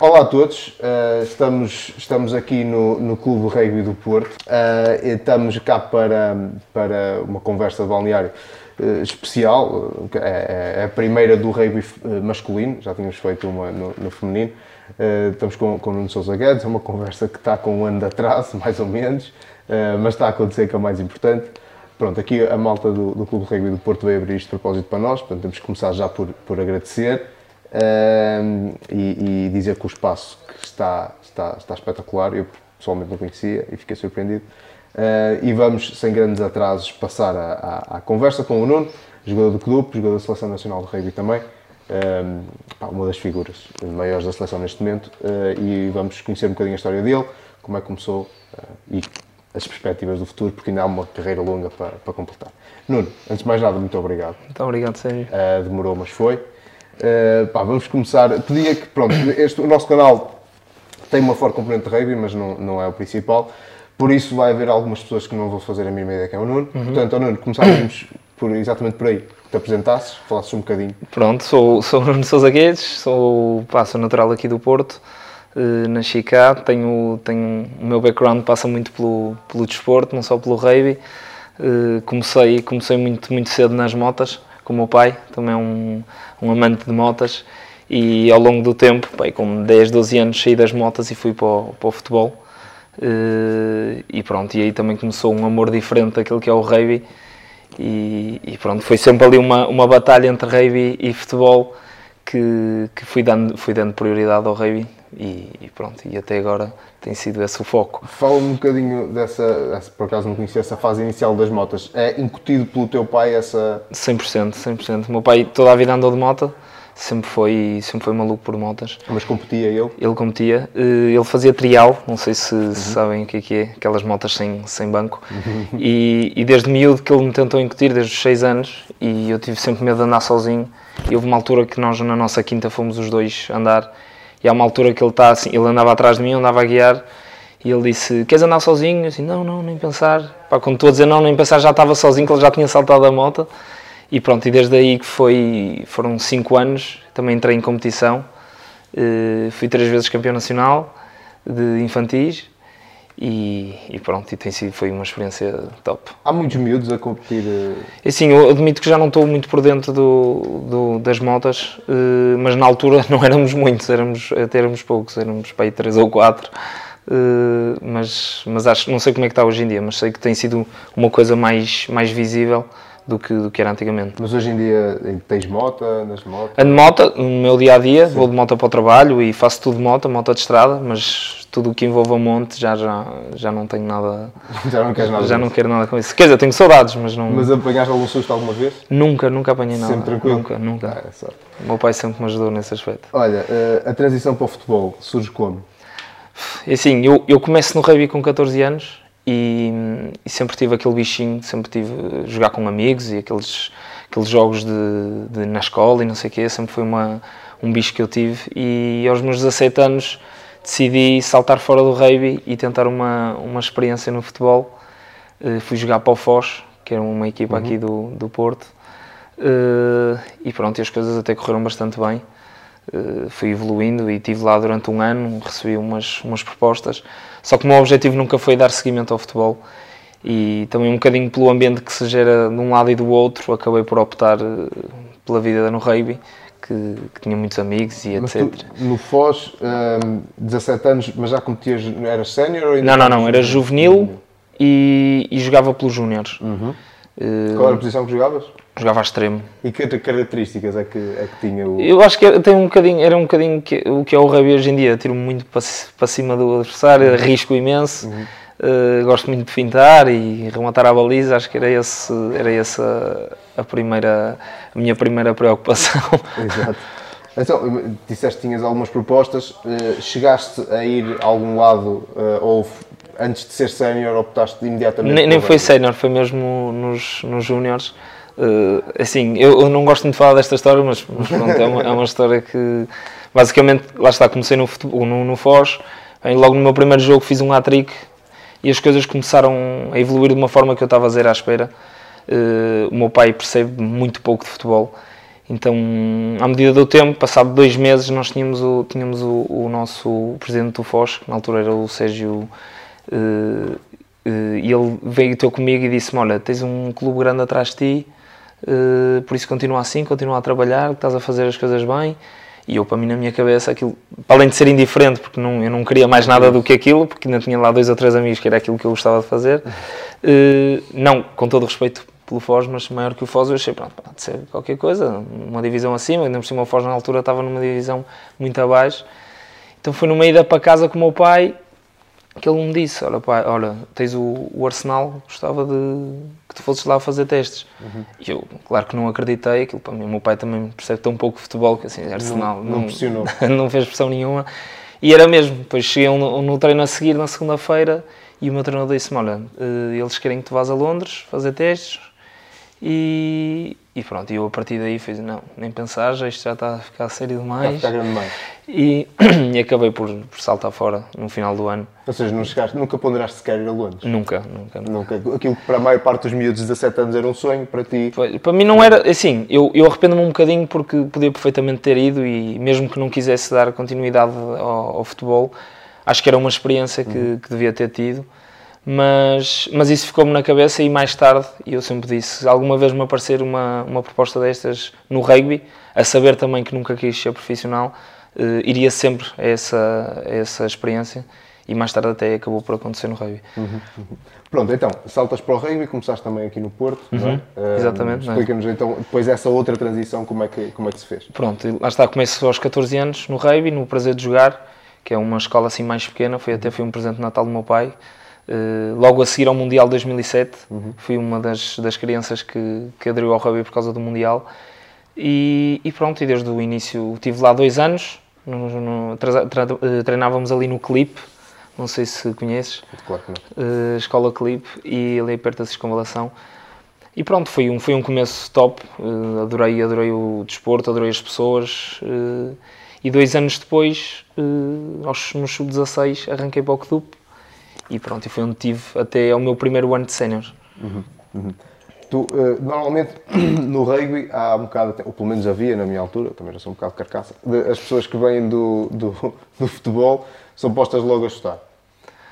Olá a todos, uh, estamos, estamos aqui no, no Clube Rugby do Porto. Uh, estamos cá para, para uma conversa de balneário uh, especial. É, é, a primeira do rugby masculino, já tínhamos feito uma no, no feminino. estamos com, com o Nuno Sousa Guedes, é uma conversa que está com um ano de atraso, mais ou menos, mas está a acontecer que é o mais importante. Pronto, aqui a malta do, do Clube Rugby do Porto veio abrir isto de propósito para nós, portanto temos que começar já por, por agradecer uh, e, e, dizer que o espaço que está, está, está espetacular, eu pessoalmente não conhecia e fiquei surpreendido. Uh, e vamos, sem grandes atrasos, passar à conversa com o Nuno, jogador do clube, jogador da Seleção Nacional de Rugby também, um, pá, uma das figuras maiores da seleção neste momento, uh, e vamos conhecer um bocadinho a história dele, como é que começou e as perspectivas do futuro, porque ainda há uma carreira longa para, para completar. Nuno, antes de mais nada, muito obrigado. Muito obrigado, Sérgio. Uh, demorou, mas foi. Uh, pá, vamos começar. Pedia que, pronto, este, o nosso canal tem uma forte componente de rugby, mas não, não é o principal. Por isso vai haver algumas pessoas que não vou fazer a mesma ideia que é o Nuno. Uhum. Portanto, o Nuno, começávamos por, exatamente por aí. Te apresentasses, falasses um bocadinho. Pronto, sou, sou o Nuno Sousa Guedes, sou, passo natural aqui do Porto. Uh, nasci cá, tenho, tenho, o meu background passa muito pelo, pelo desporto, não só pelo rugby. Uh, comecei, comecei muito, muito cedo nas motas, com o meu pai, também é um, um amante de motas, e ao longo do tempo, pai, com 10, 12 anos, saí das motas e fui para o, para o futebol. Uh, e pronto, e aí também começou um amor diferente daquilo que é o rugby. E, e pronto, foi sempre ali uma, uma batalha entre rugby e futebol que, que fui, dando, fui dando prioridade ao rugby e, e, pronto, e até agora tem sido esse o foco. Fala um bocadinho dessa, por acaso não conhecia essa fase inicial das motas, é incutido pelo teu pai essa... 100%, 100%. O meu pai toda a vida andou de moto, sempre foi, sempre foi maluco por motas. Mas competia ele? Ele competia, eh, ele fazia trial, não sei se uhum. sabem o que é que é, aquelas motas sem, sem banco, uhum. e, e desde miúdo que ele me tentou incutir, desde os 6 anos, e eu tive sempre medo de andar sozinho, e houve uma altura que nós na nossa quinta fomos os dois andar, e há uma altura que ele está assim, ele andava atrás de mim, andava a guiar, e ele disse: Queres andar sozinho? assim, não, não, nem pensar. Pá, quando estou a dizer não, nem pensar, já estava sozinho, que ele já tinha saltado a moto. E pronto, e desde aí que foi, foram 5 anos, também entrei em competição. Uh, fui três vezes campeão nacional de infantis e, e, pronto, e tem sido, foi uma experiência top. Há muitos miúdos a competir? É sim, eu admito que já não estou muito por dentro do, do das motas, uh, mas na altura não éramos muitos, éramos, até éramos poucos, éramos para aí três ou quatro. Uh, mas, mas acho, não sei como é que está hoje em dia, mas sei que tem sido uma coisa mais, mais visível do que, do que era antigamente. Mas hoje em dia tens moto, nas motos? Ando de moto, no meu dia a dia, Sim. vou de moto para o trabalho e faço tudo de moto, moto de estrada, mas tudo o que envolva monte já, já, já não tenho nada. já não queres nada Já não quero nada com isso. Quer dizer, tenho saudades, mas não. Mas apanhaste algum susto alguma vez? Nunca, nunca apanhei nada. Sempre tranquilo? Nunca, nunca. Ah, é o meu pai sempre me ajudou nesse aspecto. Olha, eh, a transição para o futebol surge como? É assim, eu, eu começo no rugby com 14 anos e, e, sempre tive aquele bichinho, sempre tive jogar com amigos e aqueles, aqueles jogos de, de na escola e não sei o quê, sempre foi uma, um bicho que eu tive e aos meus 17 anos decidi saltar fora do rugby e tentar uma, uma experiência no futebol. Uh, fui jogar para o Foz, que era uma equipa uhum. aqui do, do Porto, uh, e pronto, e as coisas até correram bastante bem. Uh, fui evoluindo e estive lá durante um ano, recebi umas, umas propostas só que o meu objetivo nunca foi dar seguimento ao futebol e também um bocadinho pelo ambiente que se gera de um lado e do outro, acabei por optar eh, pela vida no rugby, que, que tinha muitos amigos e mas etc. Tu, no Foz, um, 17 anos, mas já competias, eras sénior? Não, não, não, era juvenil e, e jogava pelos júniores. Uhum. Uh, Qual era a posição que jogavas? Jogava a extremo. E que características é que, é que tinha o... Eu acho que tem um bocadinho, era um bocadinho que, o que é o rugby hoje em dia. Tiro muito para, para cima do adversário, uhum. risco imenso. Uhum. Uh, gosto muito de fintar e rematar a baliza. Acho que era, esse, era essa a, primeira, a minha primeira preocupação. Exato. Então, disseste que tinhas algumas propostas. Uh, chegaste a ir a algum lado uh, ou antes de ser sénior optaste imediatamente? Nem, nem foi sénior, foi mesmo nos, nos júniores. Uh, assim, eu, eu, não gosto muito de falar desta história, mas, mas pronto, é uma, é uma, história que basicamente, lá está, comecei no, futebol, no, no Foz, logo no meu primeiro jogo fiz um hat-trick e as coisas começaram a evoluir de uma forma que eu estava a dizer à espera. Uh, o meu pai percebe muito pouco de futebol Então, à medida do tempo, passado dois meses, nós tínhamos o, tínhamos o, o nosso presidente do FOS, que na altura era o Sérgio, uh, uh, e ele veio ter comigo e disse-me, olha, tens um clube grande atrás de ti, uh, por isso continua assim, continua a trabalhar, estás a fazer as coisas bem, e eu, para mim, na minha cabeça, aquilo, para além de ser indiferente, porque não, eu não queria mais nada do que aquilo, porque ainda tinha lá dois ou três amigos que era aquilo que eu gostava de fazer, não, com todo o respeito pelo Foz, mas maior que o Foz, eu achei, pronto, pode ser qualquer coisa, uma divisão acima, ainda por cima o Foz na altura estava numa divisão muito abaixo. Então foi numa ida para casa com o meu pai que ele me disse, olha pai, olha, tens o, o Arsenal, gostava de que tu fosses lá fazer testes. Uhum. E eu, claro que não acreditei, aquilo para mim, o meu pai também percebe tão pouco futebol que assim, Arsenal não, não, não, não fez pressão nenhuma. E era mesmo, depois cheguei no, no treino a seguir, na segunda-feira, e o meu treinador disse-me, olha, eh, eles querem que tu vás a Londres fazer testes, e, e pronto, eu a partir daí fiz, não, nem pensar, já isto já está a ficar sério demais. Está a ficar grande demais. E, e acabei por, por, saltar fora no final do ano. Ou seja, não chegaste, nunca ponderaste sequer ir a Londres? Nunca, nunca, nunca. Aquilo que para a maior parte dos miúdos de 17 anos era um sonho, para ti? Para mim não era, assim, eu, eu arrependo-me um bocadinho porque podia perfeitamente ter ido e mesmo que não quisesse dar continuidade ao, ao futebol, acho que era uma experiência que, uhum. que devia ter tido mas, mas isso ficou-me na cabeça e mais tarde, e eu sempre disse, se alguma vez me aparecer uma, uma proposta destas no rugby, a saber também que nunca quis ser profissional, uh, iria sempre a essa, a essa experiência e mais tarde até acabou por acontecer no rugby. Uhum, uhum. Pronto, então, saltas para o rugby, começaste também aqui no Porto, uhum, não é? Uh, Exatamente. É? Explica-nos então, depois essa outra transição, como é, que, como é que se fez? Pronto, lá está, começo aos 14 anos no rugby, no prazer de jogar, que é uma escola assim mais pequena, foi até foi um presente de Natal do meu pai, Uh, logo a seguir ao Mundial 2007, uhum. fui uma das, das crianças que, que aderiu ao rugby por causa do Mundial. E, e, pronto, e desde o início tive lá dois anos, no, no, tra, tra, uh, treinávamos ali no Clipe, não sei se conheces, claro que uh, Escola Clipe, e ali perto da Circunvalação. E pronto, foi um, foi um começo top, adorei, adorei o desporto, adorei as pessoas. e dois anos depois, aos, no sub-16, arranquei para o clube e pronto, e foi onde tive até ao meu primeiro ano de sénior. Uhum, uhum. Tu, uh, normalmente no rugby há um bocado, ou pelo menos havia na minha altura, também já sou um bocado carcaça, de, as pessoas que vêm do, do, do, futebol são postas logo a chutar.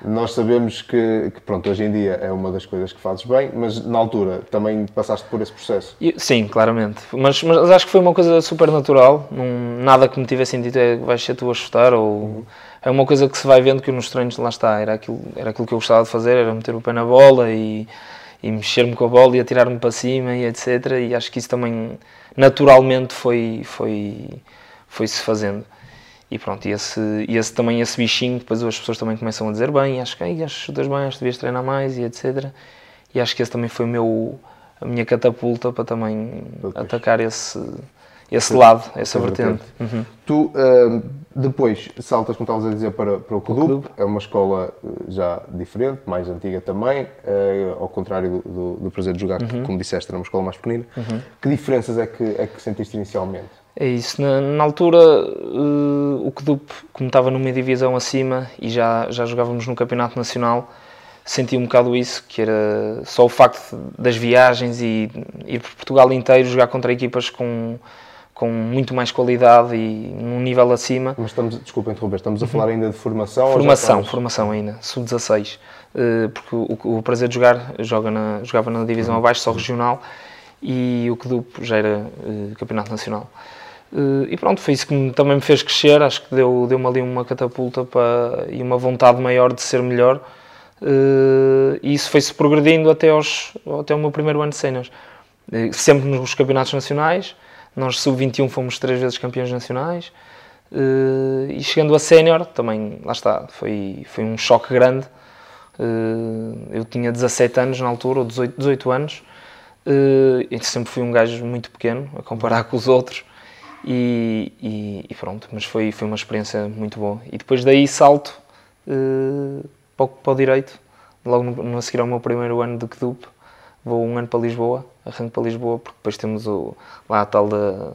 Nós sabemos que, que, pronto, hoje em dia é uma das coisas que fazes bem, mas na altura também passaste por esse processo? Sim, claramente. Mas, mas acho que foi uma coisa super natural, não, nada que me tivesse dito é vais ser tu a chutar ou... Uhum é uma coisa que se vai vendo que nos treinos lá está, era aquilo, era aquilo que eu gostava de fazer, era meter o pé na bola e, e mexer-me com a bola e atirar-me para cima e etc. E acho que isso também naturalmente foi, foi, foi se fazendo. E pronto, e esse, esse também, esse bichinho, depois as pessoas também começam a dizer bem, acho que acho que chutas bem, acho que devias treinar mais e etc. E acho que esse também foi meu, a minha catapulta para também atacar esse, esse lado, essa vertente. Uhum. Tu uh, depois saltas, como estavas a dizer, para, para o clube. é uma escola eh, já diferente, mais antiga também, uh, ao contrário do, do, do, prazer de jogar, uhum. que, como disseste, era uma escola mais pequenina. Uhum. Que diferenças é que, é que sentiste inicialmente? É isso, na, na altura uh, o CDUP, como estava numa divisão acima e já, já jogávamos no Campeonato Nacional, senti um bocado isso, que era só o facto das viagens e ir por Portugal inteiro jogar contra equipas com com muito mais qualidade e num nível acima. Mas estamos, desculpa interromper, estamos a falar ainda de formação? Formação, estamos... formação ainda, sub-16. Uh, porque o, o, prazer de jogar joga na, jogava na divisão abaixo, só regional, e o CDUP já era uh, campeonato nacional. Uh, e pronto, foi isso que também me fez crescer, acho que deu-me deu ali uma catapulta para, e uma vontade maior de ser melhor. e isso foi-se progredindo até, aos, até o meu primeiro ano de cenas. sempre nos campeonatos nacionais, nós, sub-21, fomos três vezes campeões nacionais. Uh, e chegando a sénior, também, lá está, foi, foi um choque grande. Uh, eu tinha 17 anos na altura, ou 18, 18 anos, uh, sempre fui um gajo muito pequeno, a comparar com os outros. E, e, e, pronto, mas foi, foi uma experiência muito boa. E depois daí salto uh, para, o, para o direito, logo no, no, a seguir ao meu primeiro ano de KDUP, vou um ano para Lisboa, arranco para Lisboa, porque depois temos o, lá a tal da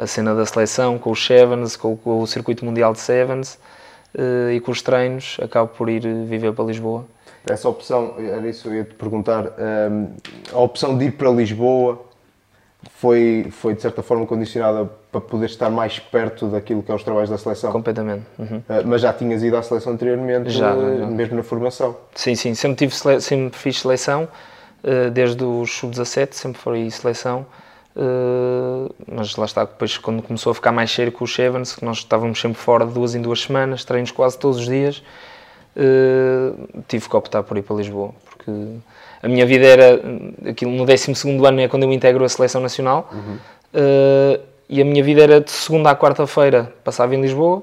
a cena da seleção, com os Sevens, com, com o circuito mundial de Sevens, uh, e com os treinos, acabo por ir viver para Lisboa. Essa opção, era isso que eu ia te perguntar, um, ehm, a opção de ir para Lisboa, foi, foi de certa forma condicionada para poder estar mais perto daquilo que é os trabalhos da seleção. Completamente. Uhum. Uh, mas já tinhas ido à seleção anteriormente, Já, já. mesmo na formação. Sim, sim, sempre, tive sempre fiz seleção, eh, desde o sub-17, sempre foi seleção. eh, mas lá está, depois quando começou a ficar mais cheio com o Chevans, que nós estávamos sempre fora de duas em duas semanas, treinos quase todos os dias, eh, tive que optar por ir para Lisboa, porque a minha vida era, aquilo no 12 ano é quando eu integro a seleção nacional, eh, e a minha vida era de segunda à quarta-feira, passava em Lisboa,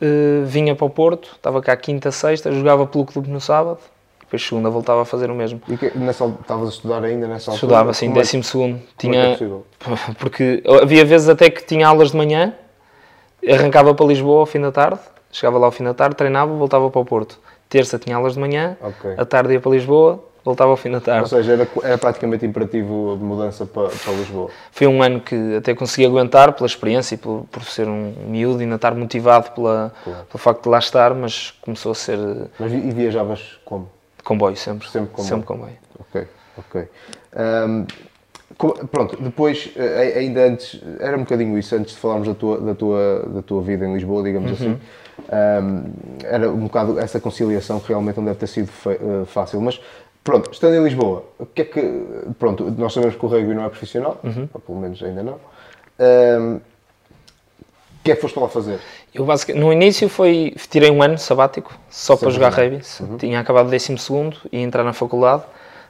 eh, vinha para o Porto, estava cá quinta, sexta, jogava pelo clube no sábado, depois segunda voltava a fazer o mesmo. E que, nessa, estavas a estudar ainda nessa altura? Estudava assim, Como é décimo segundo. é é Tinha, possível? porque havia vezes até que tinha aulas de manhã, arrancava para Lisboa ao fim da tarde, chegava lá ao fim da tarde, treinava, voltava para o Porto. Terça tinha aulas de manhã, Ok. à tarde ia para Lisboa, voltava ao fim da Ou tarde. seja, era, era praticamente imperativo a mudança para, para Lisboa. Foi um ano que até consegui aguentar pela experiência e por, por ser um miúdo e ainda estar motivado pela, Claro. pelo facto de lá estar, mas começou a ser Mas e viajavas como? Comboio sempre. Sempre comboio. Sempre comboio. Ok, ok. Co- pronto, depois, eh, ainda antes, era um bocadinho isso, antes de falarmos da tua, da tua, da tua vida em Lisboa, digamos assim, ahm, era um bocado essa conciliação que realmente não deve ter sido eh, fácil, mas pronto, estando em Lisboa, o que é que, pronto, nós sabemos que o rugby não é profissional, ou pelo menos ainda não, o que é que foste lá fazer? Eu basic- no início foi tirei um ano sabático só para jogar rugby. Tinha acabado o 12 segundo e entrar na faculdade.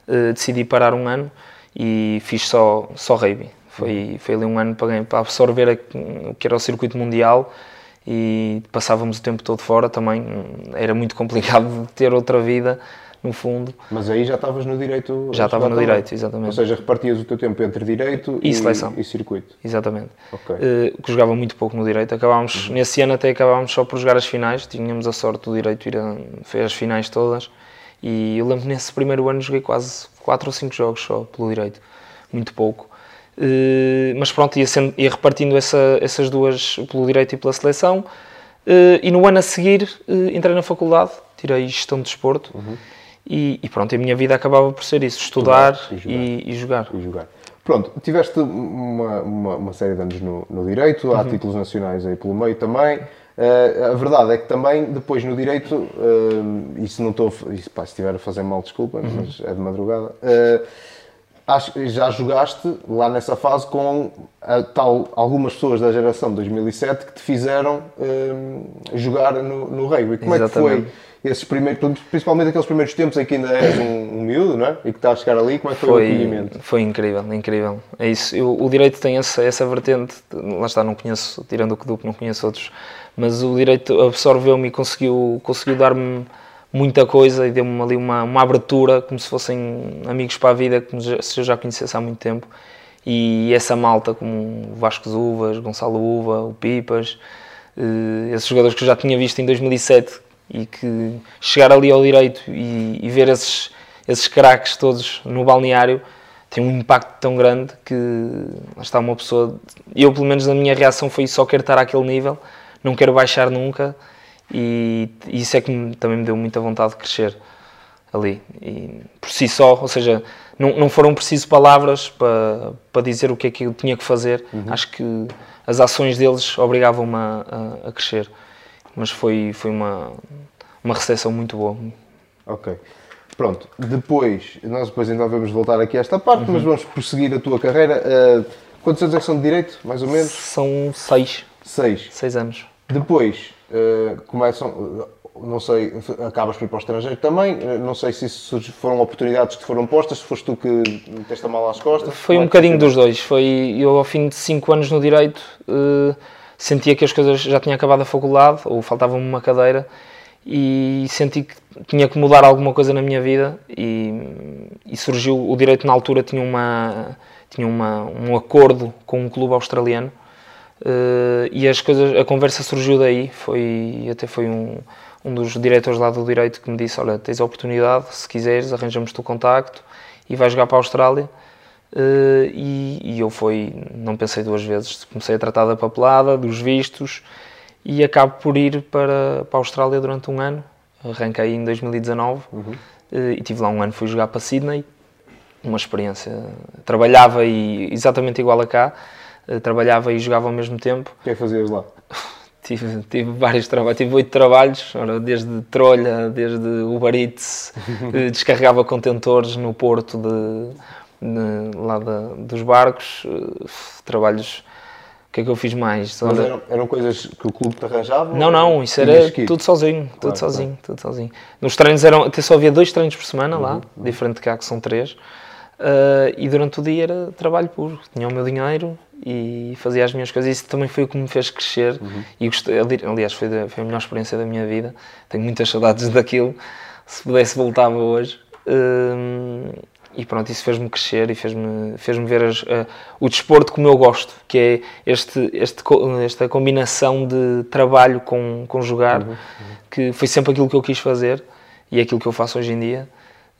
eh, decidi parar um ano e fiz só só rugby. Foi foi ali um ano para, para absorver a- o que era o circuito mundial e passávamos o tempo todo fora também. Era muito complicado ter outra vida no fundo. Mas aí já estavas no direito? Já estava no direito, exatamente. Ou seja, repartias o teu tempo entre direito E seleção. e circuito. Exatamente. Ok. Eh, que jogava muito pouco no direito. Acabámos, Uhum. Nesse ano até acabámos só por jogar as finais. Tínhamos a sorte do direito ir a, fez as finais todas. E eu lembro nesse primeiro ano joguei quase 4 ou 5 jogos só pelo direito. Muito pouco. Eh, mas pronto, ia, sendo- ia repartindo essa- essas duas pelo direito e pela seleção. Eh, e no ano a seguir eh, entrei na faculdade, tirei gestão de desporto. E, e pronto, a minha vida acabava por ser isso: estudar. Estudar e e, e jogar. e jogar. Pronto, tiveste uma, uma, uma série de anos no, no Direito, Uhum. há títulos nacionais aí pelo meio também. Eh, a verdade é que também, depois no Direito, e se não estou, e, pá, se estiver a fazer mal, desculpa, Uhum. mas é de madrugada, que já jogaste lá nessa fase com a tal, algumas pessoas da geração de 2007 que te fizeram eh, jogar no, no rugby. Como é que foi Exatamente. Esses primeiros, principalmente aqueles primeiros tempos em que ainda és um, um miúdo, não é? E que está a chegar ali, como é que foi, o Foi, acolhimento? foi incrível, incrível. É isso. Eu- o direito tem essa, essa vertente, lá está, não conheço, tirando o Kedup, não conheço outros, mas o direito absorveu-me e conseguiu, conseguiu dar-me muita coisa e deu-me ali uma, uma abertura, como se fossem amigos para a vida, como se eu já conhecesse há muito tempo. E essa malta, como o Vasco Uvas, Gonçalo Uva, o Pipas, eh, esses jogadores que eu já tinha visto em 2007 e que chegar ali ao direito e, e ver esses, esses craques todos no balneário tem um impacto tão grande que lá está uma pessoa. Eu, pelo menos, a minha reação foi só quero estar àquele nível, não quero baixar nunca e isso é que me- também me deu muita vontade de crescer ali. E por si só, ou seja, não, não foram preciso palavras para, para dizer o que é que eu tinha que fazer. Acho que as ações deles obrigavam-me a, a- a crescer. Mas foi, foi uma, uma recepção muito boa. Ok. Pronto, depois, nós depois ainda vamos voltar aqui a esta parte, Uhum. mas vamos prosseguir a tua carreira. Uh, quantos anos é que são de Direito, mais ou menos? São seis, Seis. seis anos. Depois, uh, começam, uh, não sei, acabas por ir para o estrangeiro também, uh, não sei se isso foram oportunidades que te foram postas, se foste tu que meteste a mala às costas. Foi um é bocadinho dos dois. Foi eu ao fim de cinco anos no direito eh, sentia que as coisas já tinha acabado a faculdade ou faltava-me uma cadeira e senti que tinha que mudar alguma coisa na minha vida e, e surgiu o direito na altura tinha uma tinha uma, um acordo com um clube australiano eh, e as coisas a conversa surgiu daí foi até foi um um dos diretores lá do direito que me disse olha tens a oportunidade se quiseres arranjamos-te o contacto e vais jogar para a Austrália Uh, e, e eu fui, não pensei duas vezes, comecei a tratar da papelada, dos vistos e acabo por ir para, para a Austrália durante um ano. Arranquei em 2019 uh, e tive lá um ano, fui jogar para Sydney uma experiência. Trabalhava e exatamente igual a cá, eh, trabalhava e jogava ao mesmo tempo. O que é que fazias lá? Tive, tive vários trabalhos, tive oito trabalhos, ora, desde trolha, desde Uber Eats, descarregava contentores no porto de lá de, dos barcos, eh, trabalhos. O que é que eu fiz mais? Mas eram, eram coisas que o clube te arranjava? Não, não, isso era tudo sozinho, tudo claro, sozinho, claro. tudo sozinho. Nos treinos eram, até só havia dois treinos por semana uhum, lá, uhum. diferente de cá que são três. Uh, e durante o dia era trabalho puro. Tinha o meu dinheiro, e fazia as minhas coisas. Isso também foi o que me fez crescer uhum. e gostei, aliás, foi, foi, a melhor experiência da minha vida. Tenho muitas saudades daquilo. Se pudesse, voltava hoje. Um, e pronto, isso fez-me crescer e fez-me fez ver as, uh, o desporto como eu gosto, que é este, este, esta combinação de trabalho com, com jogar, uhum. Uhum. que foi sempre aquilo que eu quis fazer e é aquilo que eu faço hoje em dia.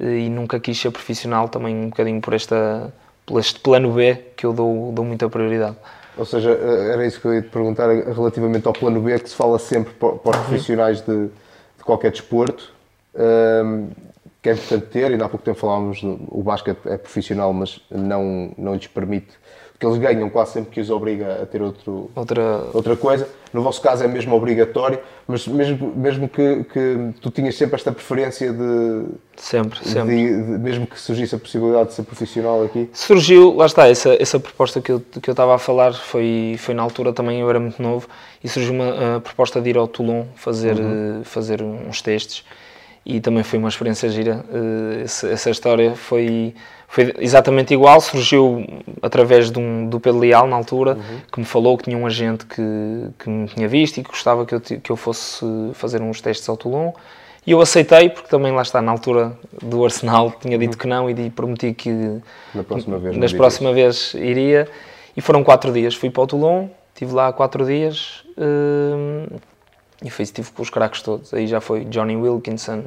E nunca quis ser profissional também um bocadinho por esta por este plano B que eu dou, dou muita prioridade. Ou seja, eh, era isso que eu ia te perguntar relativamente ao plano B, que se fala sempre para, os profissionais de, de qualquer desporto, um, ehm, que é importante ter, e há pouco tempo falávamos, o basquete é profissional, mas não, não lhes permite que eles ganham quase sempre que os obriga a ter outro, outra... outra coisa. No vosso caso é mesmo obrigatório, mas mesmo, mesmo que, que tu tinhas sempre esta preferência de. Sempre, sempre. De, de, mesmo que surgisse a possibilidade de ser profissional aqui? Surgiu, lá está, essa, essa proposta que eu, que eu estava a falar foi, foi na altura também, eu era muito novo, e surgiu uma proposta de ir ao Toulon fazer, uhum. fazer uns testes e também foi uma experiência gira. Eh, essa, essa história foi foi exatamente igual, surgiu através de um, do Pedro Leal, na altura, uhum. que me falou que tinha um agente que, que me tinha visto e que gostava que eu, que eu fosse fazer uns testes ao Toulon. E eu aceitei, porque também lá está, na altura do Arsenal, tinha dito uhum. que não e prometi que na próxima vez, nas próxima vez iria. E foram quatro dias. Fui para o Toulon, estive lá quatro dias. Hum, e foi, estive com os craques todos. Aí já foi Johnny Wilkinson.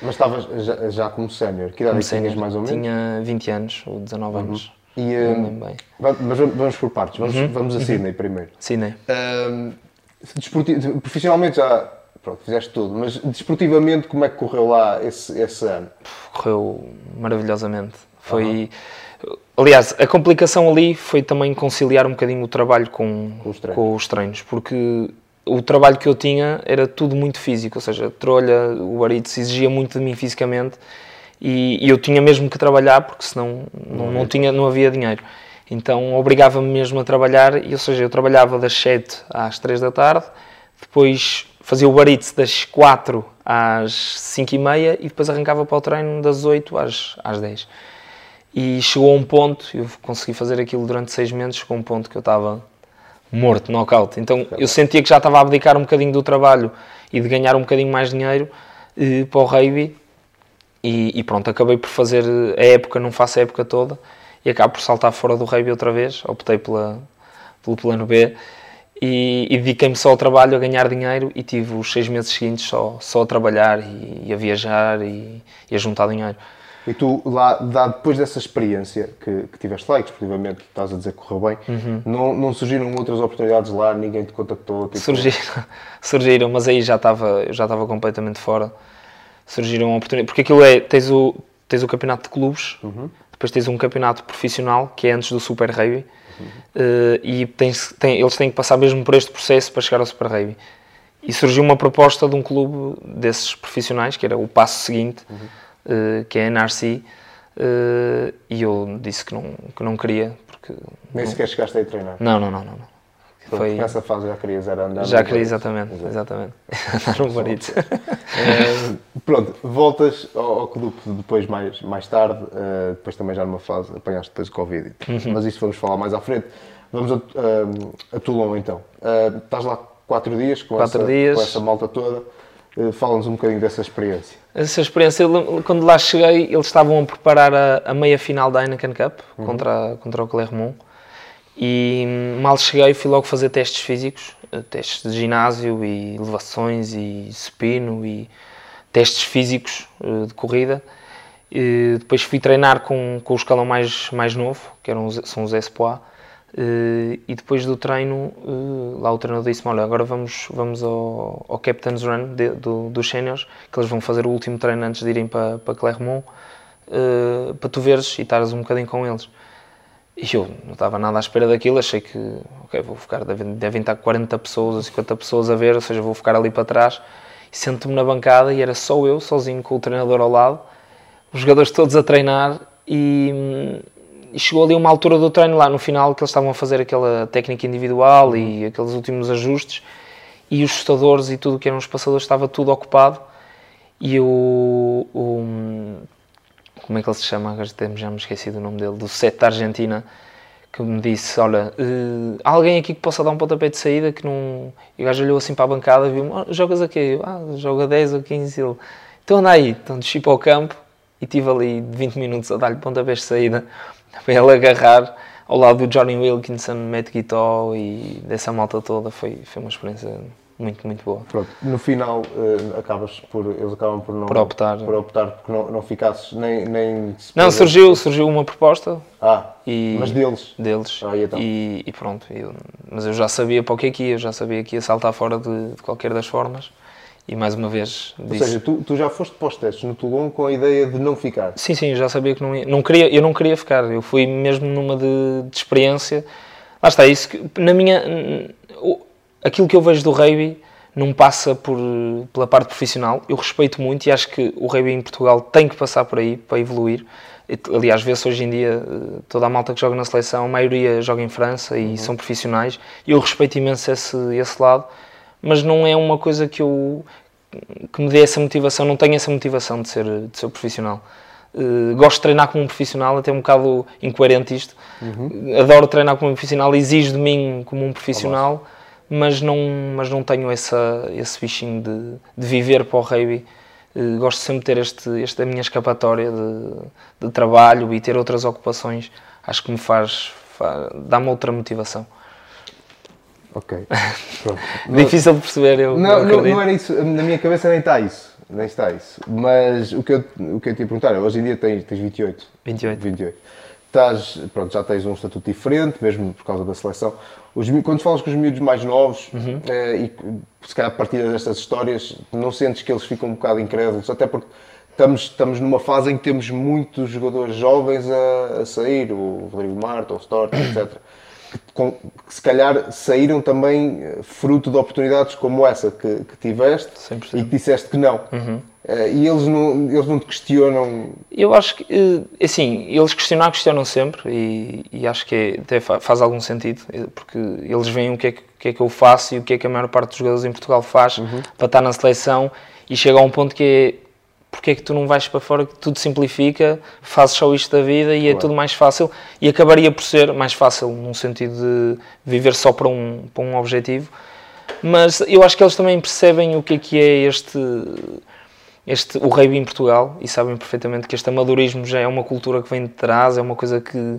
Mas estavas já, já como sénior. Que idade é tinhas mais ou menos? Tinha 20 anos ou 19 uhum. anos. E, um, bem. Mas vamos por partes. Vamos, uhum. vamos a uhum. Sydney uhum. primeiro. Sydney. Um, profissionalmente já pronto, fizeste tudo, mas desportivamente como é que correu lá esse, esse ano? Correu maravilhosamente. Foi. Aliás, a complicação ali foi também conciliar um bocadinho o trabalho com, com, os, treinos. com os treinos, porque o trabalho que eu tinha era tudo muito físico, ou seja, trolha, o Aritz exigia muito de mim fisicamente e, e, eu tinha mesmo que trabalhar porque senão não, não, tinha, não havia dinheiro. Então obrigava-me mesmo a trabalhar, e, ou seja, eu trabalhava das 7 às 3 da tarde, depois fazia o Baritz das 4 às 5 e meia e depois arrancava para o treino das 8 às, às 10. E chegou a um ponto, eu consegui fazer aquilo durante 6 meses, chegou a um ponto que eu estava morto, knockout. Então eu sentia que já estava a abdicar um bocadinho do trabalho e de ganhar um bocadinho mais dinheiro eh, para o rugby e, e, pronto, acabei por fazer a época, não faço a época toda e acabo por saltar fora do rugby outra vez, optei pela, pelo plano B e, e dediquei-me só ao trabalho, a ganhar dinheiro e tive os seis meses seguintes só, só a trabalhar e, e a viajar e, e a juntar dinheiro. E tu, lá, depois dessa experiência que, que tiveste lá, e que esportivamente estás a dizer que correu bem, uhum. não, não surgiram outras oportunidades lá? Ninguém te contactou? Tipo... Surgiram, surgiram, mas aí já estava, já estava completamente fora. Surgiram oportunidades, porque aquilo é, tens o, tens o campeonato de clubes, uhum. depois tens um campeonato profissional, que é antes do Super Rugby, uhum. uh, e tens, tem, eles têm que passar mesmo por este processo para chegar ao Super Rugby. E surgiu uma proposta de um clube desses profissionais, que era o passo seguinte, uhum uh, que é a NRC, uh, e eu disse que não, que não queria. Porque Nem não... sequer chegaste a treinar? Não, não, não. não, não. Foi... Nessa fase já querias era andar Já queria, exatamente, exatamente. andar no marido. é, pronto, voltas ao, ao, clube depois mais, mais tarde, uh, depois também já numa fase, apanhaste depois o Covid, uhum. mas isso vamos falar mais à frente. Vamos a, uh, a Toulon então. Uh, estás lá quatro dias com, quatro essa, dias. com essa malta toda. Uh, Fala-nos um bocadinho dessa experiência essa experiência, quando lá cheguei, eles estavam a preparar a, a meia final da Heineken Cup uhum. contra, contra o Clermont. E mal cheguei, fui logo fazer testes físicos, eh, testes de ginásio e elevações e supino e testes físicos eh, de corrida. E depois fui treinar com, com o escalão mais, mais novo, que eram, são os Espoir. Uh, e depois do treino, uh, lá o treinador disse-me: Olha, agora vamos, vamos ao, ao Captain's Run de, do, dos Séniors, que eles vão fazer o último treino antes de irem para, para Clermont. uh, para tu veres e estares um bocadinho com eles. E eu não estava nada à espera daquilo, achei que, ok, vou ficar, devem, devem estar 40 pessoas ou 50 pessoas a ver, ou seja, vou ficar ali para trás. Sento-me na bancada e era só eu, sozinho, com o treinador ao lado, os jogadores todos a treinar e, e chegou ali uma altura do treino lá no final que eles estavam a fazer aquela técnica individual e aqueles últimos ajustes e os chutadores e tudo que eram os passadores estava tudo ocupado e o, o como é que ele se chama? Agora já me esqueci do nome dele, do set da Argentina, que me disse: Olha, uh, alguém aqui que possa dar um pontapé de saída que não. E o gajo olhou assim para a bancada e viu: oh, Jogas aqui? Eu, ah, joga 10 ou 15. Ele, então anda aí. Então desci para o campo e tive ali 20 minutos a dar-lhe pontapés de saída para ele agarrar ao lado do Johnny Wilkinson, Matt Guitar e dessa malta toda. Foi, foi uma experiência muito, muito boa. Pronto, no final uh, acabas por, eles acabam por não por optar, por optar porque não, não ficasses nem, nem Não, surgiu, surgiu uma proposta. Ah, e, mas deles? Deles. Ah, e, então? e, e, pronto, eu, mas eu já sabia para o que é que ia, eu já sabia que ia saltar fora de, de qualquer das formas. E mais uma vez Ou seja, tu, tu já foste para os testes no Toulon com a ideia de não ficar? Sim, sim, já sabia que não ia. Não queria, eu não queria ficar, eu fui mesmo numa de, de experiência. Lá está, isso que, na minha aquilo que eu vejo do rugby não passa por, pela parte profissional. Eu respeito muito e acho que o rugby em Portugal tem que passar por aí para evoluir. Aliás, vê-se hoje em dia eh, toda a malta que joga na seleção, a maioria joga em França e uhum. são profissionais. Eu respeito imenso esse, esse lado, mas não é uma coisa que eu que me dê essa motivação. Não tenho essa motivação de ser, de ser profissional. Uh, gosto de treinar como um profissional, até um bocado incoerente isto. Uhum. Adoro treinar como um profissional, exijo de mim como um profissional mas não, mas não tenho essa, esse bichinho de, de viver para o rugby. Uh, gosto sempre de ter este, esta minha escapatória de, de, trabalho e ter outras ocupações. Acho que me faz, faz dá-me outra motivação. Ok. Difícil de perceber, eu não, não, não, era isso, na minha cabeça nem está isso. Nem está isso. Mas o que eu, o que eu te ia perguntar é, hoje em dia tens, tens 28. 28. 28. Estás, pronto, já tens um estatuto diferente, mesmo por causa da seleção. Os, quando falas com os miúdos mais novos, uhum. eh, e se calhar a partir destas histórias, não sentes que eles ficam um bocado incrédulos, até porque estamos, estamos numa fase em que temos muitos jogadores jovens a, a sair, o Rodrigo Marta, o Stort, etc. Que, que, se calhar saíram também eh, fruto de oportunidades como essa que, que tiveste 100%. e que disseste que não. Uhum. Uh, e eles não, eles não te questionam? Eu acho que, uh, assim, eles questionar, questionam sempre e, e acho que é, até faz algum sentido, eh, porque eles veem o que, é que, que, é que eu faço e o que é que a maior parte dos jogadores em Portugal faz uhum. para estar na seleção e chega a um ponto que é porque é que tu não vais para fora que tudo simplifica, fazes só isto da vida e é tudo mais fácil. E acabaria por ser mais fácil num sentido de viver só para um, para um objetivo. Mas eu acho que eles também percebem o que é que é este este, o rugby em Portugal e sabem perfeitamente que este amadorismo já é uma cultura que vem de trás, é uma coisa que,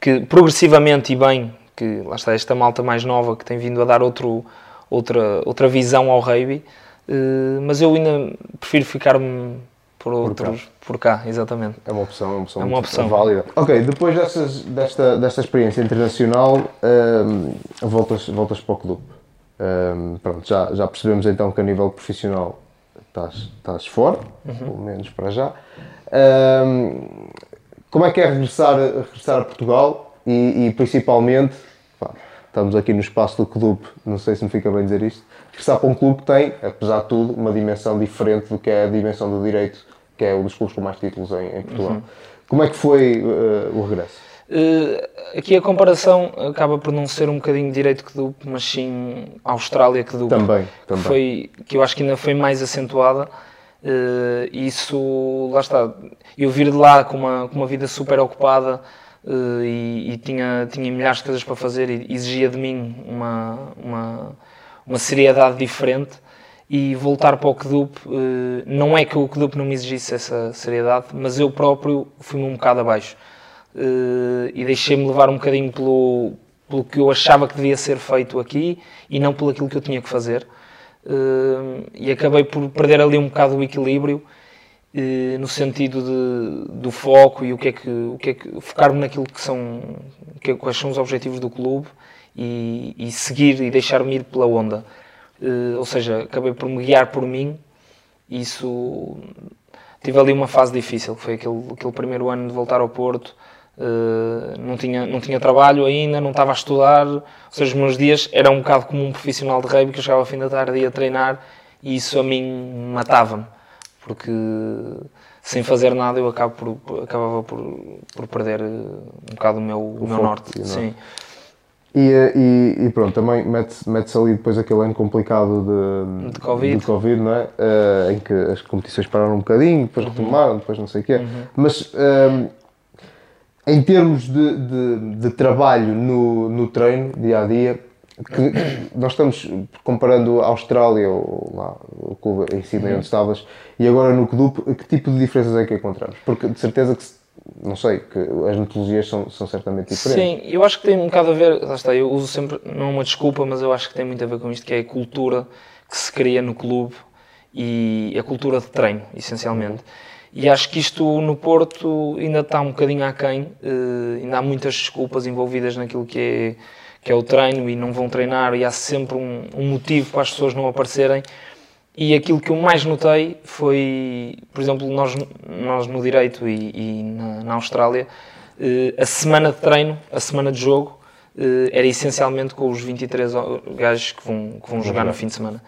que progressivamente e bem, que lá está esta malta mais nova que tem vindo a dar outro, outra, outra visão ao rugby, uh, mas eu ainda prefiro ficar-me por outros, por cá. por cá. exatamente. É uma opção, é uma opção, é uma opção. válida. Ok, depois dessas, desta, desta experiência internacional, um, voltas, voltas para o clube. Um, pronto, já, já percebemos então que a nível profissional estás, estás fora, uhum. pelo menos para já. Um, como é que é regressar, regressar a Portugal e, e principalmente, pá, estamos aqui no espaço do clube, não sei se me fica bem dizer isto, regressar para um clube que tem, apesar de tudo, uma dimensão diferente do que é a dimensão do direito, que é um dos clubes com mais títulos em, em Portugal. Uhum. Como é que foi uh, o regresso? Uh, aqui a comparação acaba por não ser um bocadinho direito que do, mas sim Austrália que do também, também. Que, foi, que eu acho que ainda foi mais acentuada. Uh, isso, lá está, eu vir de lá com uma, com uma vida super ocupada e, e, tinha, tinha milhares de coisas para fazer e exigia de mim uma, uma, uma seriedade diferente. E voltar para o Kedup, não é que o Kedup não me exigisse essa seriedade, mas eu próprio fui-me um bocado abaixo. Uh, e deixei-me levar um bocadinho pelo, pelo que eu achava que devia ser feito aqui e não pelo aquilo que eu tinha que fazer. E acabei por perder ali um bocado o equilíbrio no sentido de, do foco e o que é que, o que, é que focar-me naquilo que são que, é, quais são os objetivos do clube e, e seguir e deixar-me ir pela onda. Uh, ou seja, acabei por me guiar por mim. Isso tive ali uma fase difícil, foi aquele, aquele primeiro ano de voltar ao Porto, uh, não, tinha, não tinha trabalho ainda, não estava a estudar, ou seja, os meus dias eram um bocado como um profissional de rugby que eu chegava ao fim da tarde a treinar e isso a mim matava-me, porque sem fazer nada eu acabo por, acabava por, por perder eh, um bocado o meu, o meu norte. Não? Sim. E, e, e, pronto, também mete-se mete ali depois aquele ano complicado de, de, COVID. de COVID, não é? Uh, em que as competições pararam um bocadinho, depois uhum. retomaram, depois não sei o quê. Uhum. Mas um, em termos de, de, de, trabalho no, no treino, dia a dia, que nós estamos comparando a Austrália, ou lá, o clube em Sydney uhum. onde estavas, e agora no Clube, que tipo de diferenças é que encontramos? Porque de certeza que não sei, que as metodologias são, são certamente diferentes. Sim, eu acho que tem um bocado a ver, lá está, eu uso sempre, não é uma desculpa, mas eu acho que tem muito a ver com isto, que é a cultura que se cria no clube e a cultura de treino, essencialmente. E acho que isto no Porto ainda está um bocadinho aquém, uh, ainda há muitas desculpas envolvidas naquilo que é, que é o treino e não vão treinar e há sempre um, um motivo para as pessoas não aparecerem e aquilo que eu mais notei foi, por exemplo, nós, nós no Direito e, e na, na, Austrália, eh, a semana de treino, a semana de jogo, eh, era essencialmente com os 23 gajos que vão, que vão jogar no fim de semana.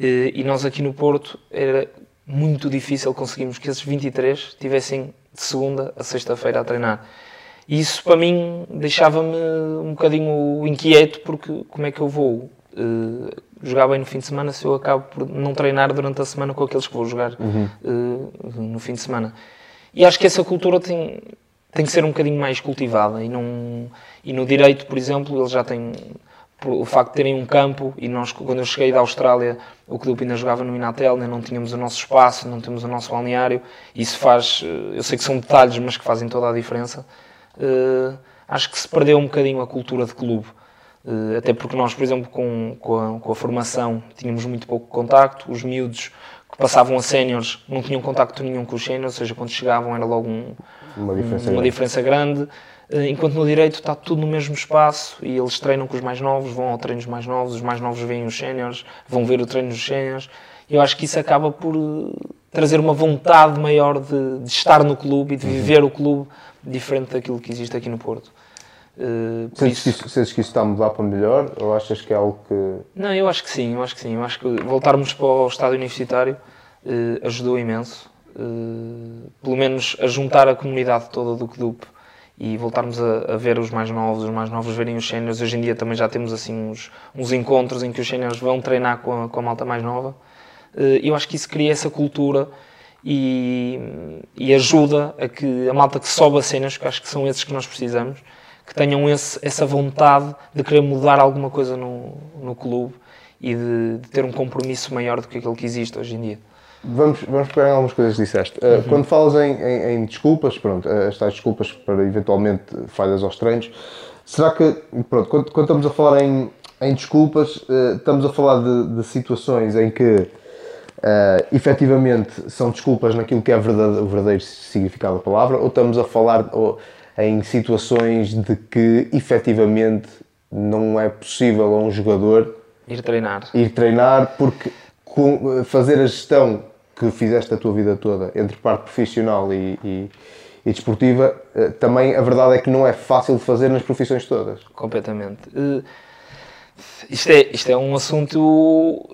Eh, e nós aqui no Porto era muito difícil conseguirmos que esses 23 tivessem de segunda a sexta-feira a treinar. E isso para mim deixava-me um bocadinho inquieto, porque como é que eu vou uh, jogar bem no fim de semana se eu acabo por não treinar durante a semana com aqueles que vou jogar uhum. uh, no fim de semana. E acho que essa cultura tem, tem que ser um bocadinho mais cultivada e, não, e no direito, por exemplo, eles já têm o facto de terem um campo e nós, quando eu cheguei da Austrália, o clube ainda jogava no Inatel, ainda não tínhamos o nosso espaço, não temos o nosso balneário, isso faz, eh, eu sei que são detalhes, mas que fazem toda a diferença. Uh, acho que se perdeu um bocadinho a cultura de clube. Eh, até porque nós, por exemplo, com, com a, com, a, formação tínhamos muito pouco contacto, os miúdos que passavam a séniores não tinham contacto nenhum com os séniores, ou seja, quando chegavam era logo um, uma, diferença, uma grande. diferença grande. Eh, enquanto no direito está tudo no mesmo espaço e eles treinam com os mais novos, vão ao treinos mais novos, os mais novos veem os séniores, vão ver o treino dos séniores. Eu acho que isso acaba por trazer uma vontade maior de, de estar no clube e de viver uhum. o clube diferente daquilo que existe aqui no Porto. Uh, sentes, isso... que isso, sentes que isso está a mudar para melhor ou achas que é algo que. Não, eu acho que sim, eu acho que sim. Eu acho que voltarmos para o estádio universitário uh, ajudou imenso. Uh, pelo menos a juntar a comunidade toda do CDUP e voltarmos a, a, ver os mais novos, os mais novos verem os séniores. Hoje em dia também já temos assim uns, uns encontros em que os séniores vão treinar com a, com a malta mais nova. Eu acho que isso cria essa cultura e, e ajuda a que a malta que sobe a cenas, que acho que são esses que nós precisamos, que tenham esse, essa vontade de querer mudar alguma coisa no, no clube e de, de, ter um compromisso maior do que aquele que existe hoje em dia. Vamos, vamos pegar algumas coisas que disseste. Uh, uhum. Quando falas em, em, em desculpas, pronto, uh, estas desculpas para eventualmente falhas aos treinos, será que, pronto, quando, quando estamos a falar em, em desculpas, uh, estamos a falar de, de situações em que uh, efetivamente são desculpas naquilo que é verdade, o verdadeiro significado da palavra, ou estamos a falar, ou, em situações de que efetivamente não é possível a um jogador ir treinar. Ir treinar porque fazer a gestão que fizeste a tua vida toda entre parte profissional e, e, e desportiva, eh, também a verdade é que não é fácil de fazer nas profissões todas. Completamente. Uh, isto, é, isto é um assunto,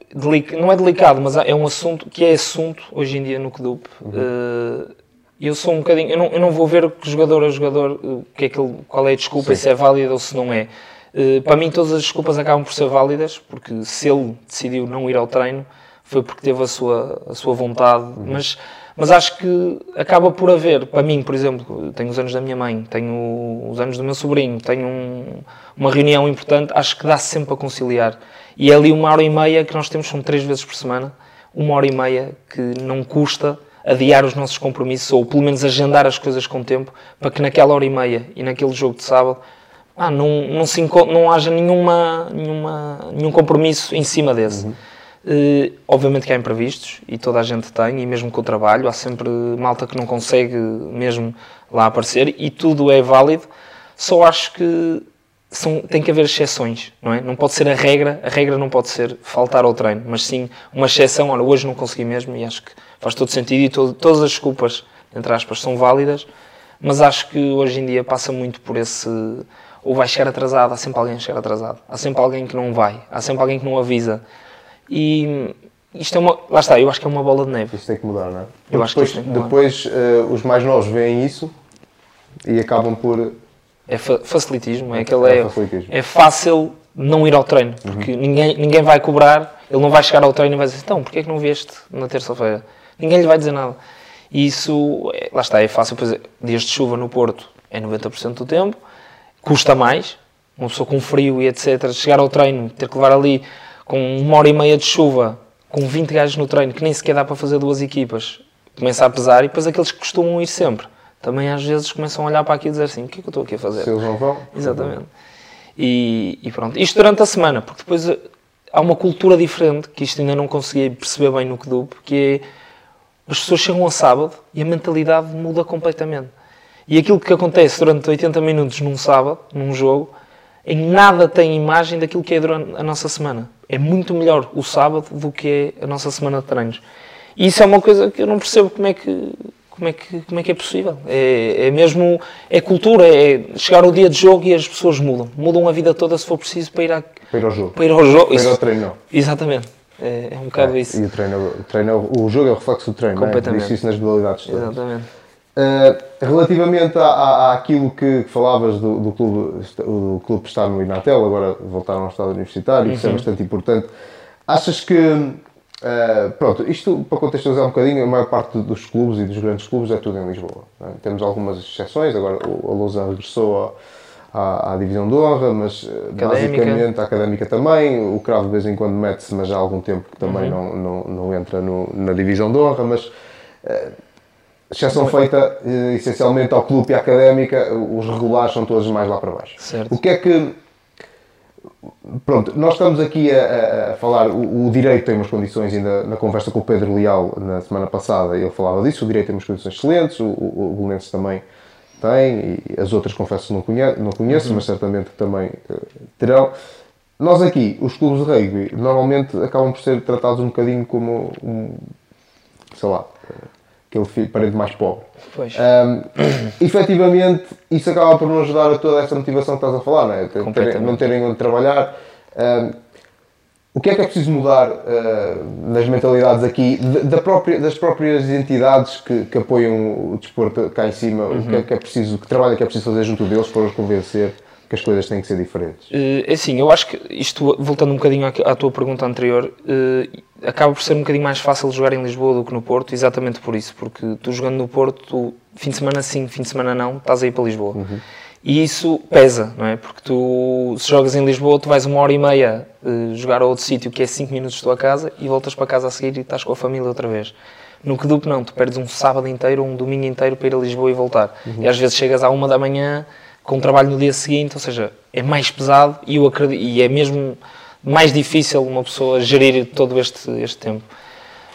não é delicado, mas é um assunto que é assunto hoje em dia no CDUP. Uhum. Uh, eu sou um bocadinho, eu não, eu não vou ver que jogador a jogador, eh, que é que ele, qual é a desculpa, Sim. se é válida ou se não é. Uh, para mim todas as desculpas acabam por ser válidas, porque se ele decidiu não ir ao treino, foi porque teve a sua, a sua vontade, uhum. mas, mas acho que acaba por haver, para mim, por exemplo, tenho os anos da minha mãe, tenho os anos do meu sobrinho, tenho um, uma reunião importante, acho que dá -se sempre a conciliar. E é ali uma hora e meia que nós temos, são três vezes por semana, uma hora e meia que não custa adiar os nossos compromissos ou pelo menos agendar as coisas com tempo para que naquela hora e meia e naquele jogo de sábado ah, não, não, se, não haja nenhuma, nenhuma, nenhum compromisso em cima desse. Uhum. Uh, obviamente que há imprevistos e toda a gente tem, e mesmo com o trabalho, há sempre malta que não consegue mesmo lá aparecer e tudo é válido. Só acho que são, tem que haver exceções, não é? Não pode ser a regra, a regra não pode ser faltar ao treino, mas sim uma exceção. Olha, hoje não consegui mesmo e acho que faz todo sentido e todo, todas as desculpas, entre aspas, são válidas, mas acho que hoje em dia passa muito por esse. Ou vai chegar atrasado, há sempre alguém a chegar atrasado, há sempre alguém que não vai, há sempre alguém que não avisa. E isto é uma. Lá está, eu acho que é uma bola de neve. Isto tem que mudar, não é? Eu acho que depois, isto que mudar. depois eh, os mais novos veem isso e acabam por. É fa- facilitismo, é aquele. É É, é fácil não ir ao treino, porque ninguém, ninguém vai cobrar, ele não vai chegar ao treino e vai dizer então, porquê é que não vieste na terça-feira? Ninguém lhe vai dizer nada. E isso, é- lá está, é fácil, pois dias de chuva no Porto é 90% do tempo, custa mais, uma pessoa com frio e etc, chegar ao treino, ter que levar ali com uma hora e meia de chuva, com 20 gajos no treino, que nem sequer dá para fazer duas equipas, começa a pesar e depois aqueles que costumam ir sempre, também às vezes começam a olhar para aqui e dizer assim, o que é que eu estou aqui a fazer? Se eles não vão. Exatamente. E, e pronto. Isto durante a semana, porque depois eh, há uma cultura diferente, que isto ainda não consegui perceber bem no Kedup, que é as pessoas chegam ao sábado e a mentalidade muda completamente. E aquilo que acontece durante 80 minutos num sábado, num jogo, em nada tem imagem daquilo que é durante a nossa semana. É muito melhor o sábado do que é a nossa semana de treinos. E isso é uma coisa que eu não percebo como é que, como é que, como é, que é possível. É, é mesmo, é cultura, é chegar ao dia de jogo e as pessoas mudam. Mudam a vida toda se for preciso para ir, à, Para ir ao jogo. para ir ao jogo. Para ir ao treino. Exatamente. É, é um bocado É, isso. E o treino, o treino, o jogo é o reflexo do treino, é? Completamente. Disse isso nas modalidades todas. Exatamente. Uh, relativamente à, à, àquilo que, que falavas do, do clube, o clube estar no Inatel, agora voltaram ao estado universitário, isso é bastante importante. Achas que, uh, pronto, isto para contextualizar um bocadinho, a maior parte dos clubes e dos grandes clubes é tudo em Lisboa. é? Temos algumas exceções, agora o- a Lousa regressou à, divisão de honra, mas uh, Académica. basicamente a académica também, o Cravo de vez em quando mete-se, mas há algum tempo que também não, não, não entra no- na divisão de honra, mas exceção feita eh, essencialmente ao clube e à académica, os regulares são todos mais lá para baixo. Certo. O que é que. Pronto, nós estamos aqui a, a- falar. O, o direito tem umas condições, ainda na conversa com o Pedro Leal na semana passada, ele falava disso. O direito tem umas condições excelentes, o, o, o Belenenses também tem, e as outras confesso não conheço, não conheço mas certamente que também eh, terão. Nós aqui, os clubes de rugby, normalmente acabam por ser tratados um bocadinho como um, sei lá, aquele filho, parente mais pobre. Pois. Um, efetivamente, isso acaba por não ajudar a toda essa motivação que estás a falar, não é? Ter- terem- não terem onde trabalhar. Um, o que é que é preciso mudar uh, nas mentalidades aqui, da- própria- das próprias entidades que, que apoiam o desporto cá em cima? O que é que é preciso, que trabalho é que é preciso fazer junto deles para os convencer que as coisas têm que ser diferentes? Eh, É assim, eu acho que isto, voltando um bocadinho à, tua pergunta anterior, eh, acaba por ser um bocadinho mais fácil jogar em Lisboa do que no Porto, exatamente por isso, porque tu jogando no Porto, tu, fim de semana sim, fim de semana não, estás aí para Lisboa. E isso pesa, não é? Porque tu, se jogas em Lisboa, tu vais uma hora e meia eh, jogar a outro sítio que é 5 minutos da tua casa e voltas para casa a seguir e estás com a família outra vez. No Kedup não, tu perdes um sábado inteiro um domingo inteiro para ir a Lisboa e voltar. E às vezes chegas à uma da manhã com trabalho no dia seguinte, ou seja, é mais pesado e, eu acredito, e é mesmo mais difícil uma pessoa gerir todo este, este tempo.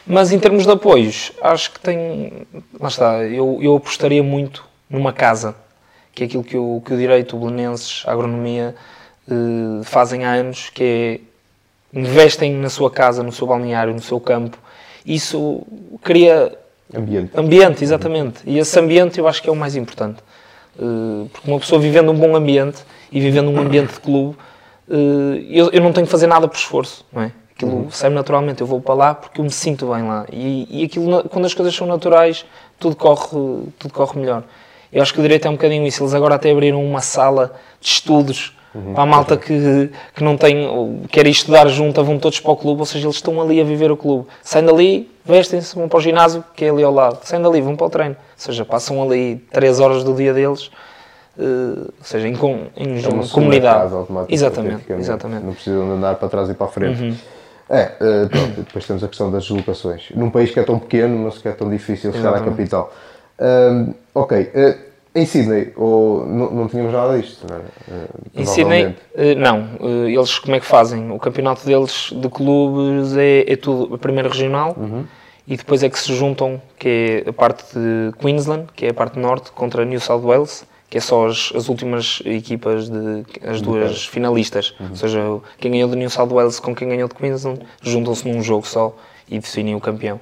Mas em termos de apoios, acho que tem. Lá está, eu, eu apostaria muito numa casa, que é aquilo que o, que o direito, o belenenses, a agronomia eh, fazem há anos, que é investem na sua casa, no seu balneário, no seu campo. Isso cria Ambiente. Ambiente, exatamente. E esse ambiente eu acho que é o mais importante. Uh, Porque uma pessoa vivendo um bom ambiente e vivendo um ambiente de clube, uh, eu, eu não tenho que fazer nada por esforço, não é? Aquilo sai naturalmente, eu vou para lá porque eu me sinto bem lá. E, e aquilo, quando as coisas são naturais, tudo corre, tudo corre melhor. Eu acho que o direito é um bocadinho isso. Eles agora até abriram uma sala de estudos para a malta que, que não tem, quer estudar junto, vão todos para o clube, ou seja, eles estão ali a viver o clube. Saem dali, vestem-se, vão para o ginásio, que é ali ao lado. Saem dali, vão para o treino. Ou seja, passam ali 3 horas do dia deles, eh, ou seja, em, com- em É uma comunidade. exatamente, exatamente. Uhum. Não precisam de andar para trás e para a frente. É, eh, pronto, depois temos a questão das deslocações. Num país que é tão pequeno, mas que é tão difícil chegar à capital. Ok, eh, em Sydney, ou, não, não tínhamos nada disto, não é? Em Sydney, não. Eles como é que fazem? O campeonato deles de clubes é, é tudo a primeira regional Uhum. E depois é que se juntam, que é a parte de Queensland, que é a parte norte, contra New South Wales, que é só as, as últimas equipas, de, as duas finalistas. Ou seja, quem ganhou de New South Wales com quem ganhou de Queensland juntam-se num jogo só e definem o campeão.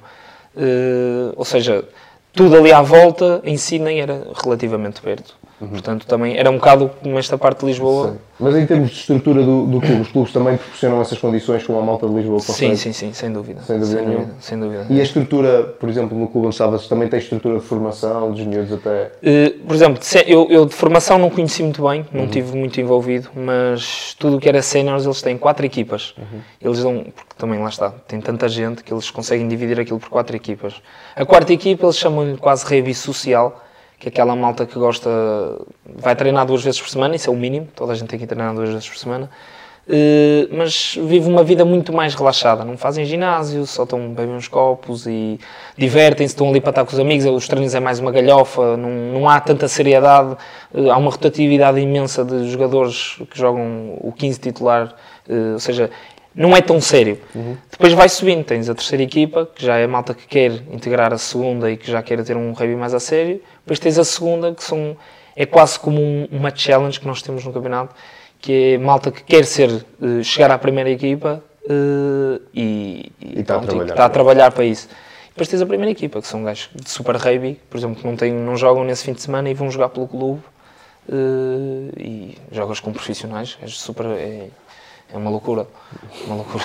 Uh, ou seja, tudo ali à volta em si nem era relativamente perto. Uhum. Portanto, também era um bocado como esta parte de Lisboa. Sim. Mas em termos de estrutura do, do clube, os clubes também proporcionam essas condições como a malta de Lisboa consegue? Sim, sim, sim, sem dúvida. Sem dúvida, sem dúvida, sem dúvida. E a estrutura, por exemplo, no clube onde estavas, também tem estrutura de formação, dos miúdos até? Uh, por exemplo, eu, eu, de formação não conheci muito bem, não uhum. tive muito envolvido, mas tudo o que era séniores, eles têm quatro equipas. Uhum. Eles dão, porque também lá está, tem tanta gente que eles conseguem dividir aquilo por quatro equipas. A quarta equipa, eles chamam-lhe quase revista social, que aquela malta que gosta, vai treinar duas vezes por semana, isso é o mínimo, toda a gente tem que treinar duas vezes por semana, uh, mas vive uma vida muito mais relaxada, não fazem ginásio, só estão bebem uns copos e divertem-se, estão ali para estar com os amigos, os treinos é mais uma galhofa, não, não há tanta seriedade, uh, há uma rotatividade imensa de jogadores que jogam o 15 titular, uh, ou seja, não é tão sério. Uhum. Depois vai subindo, tens a terceira equipa, que já é a malta que quer integrar a segunda e que já quer ter um rugby mais a sério. Depois tens a segunda, que são, é quase como um, uma challenge que nós temos no campeonato, que é malta que quer ser, uh, chegar à primeira equipa uh, e, e, está, pronto, a está, a trabalhar para isso. Depois tens a primeira equipa, que são gajos de super rugby, por exemplo, que não, têm, não jogam nesse fim de semana e vão jogar pelo clube. Uh, e jogas com profissionais, é super, é, é uma loucura. Uma loucura.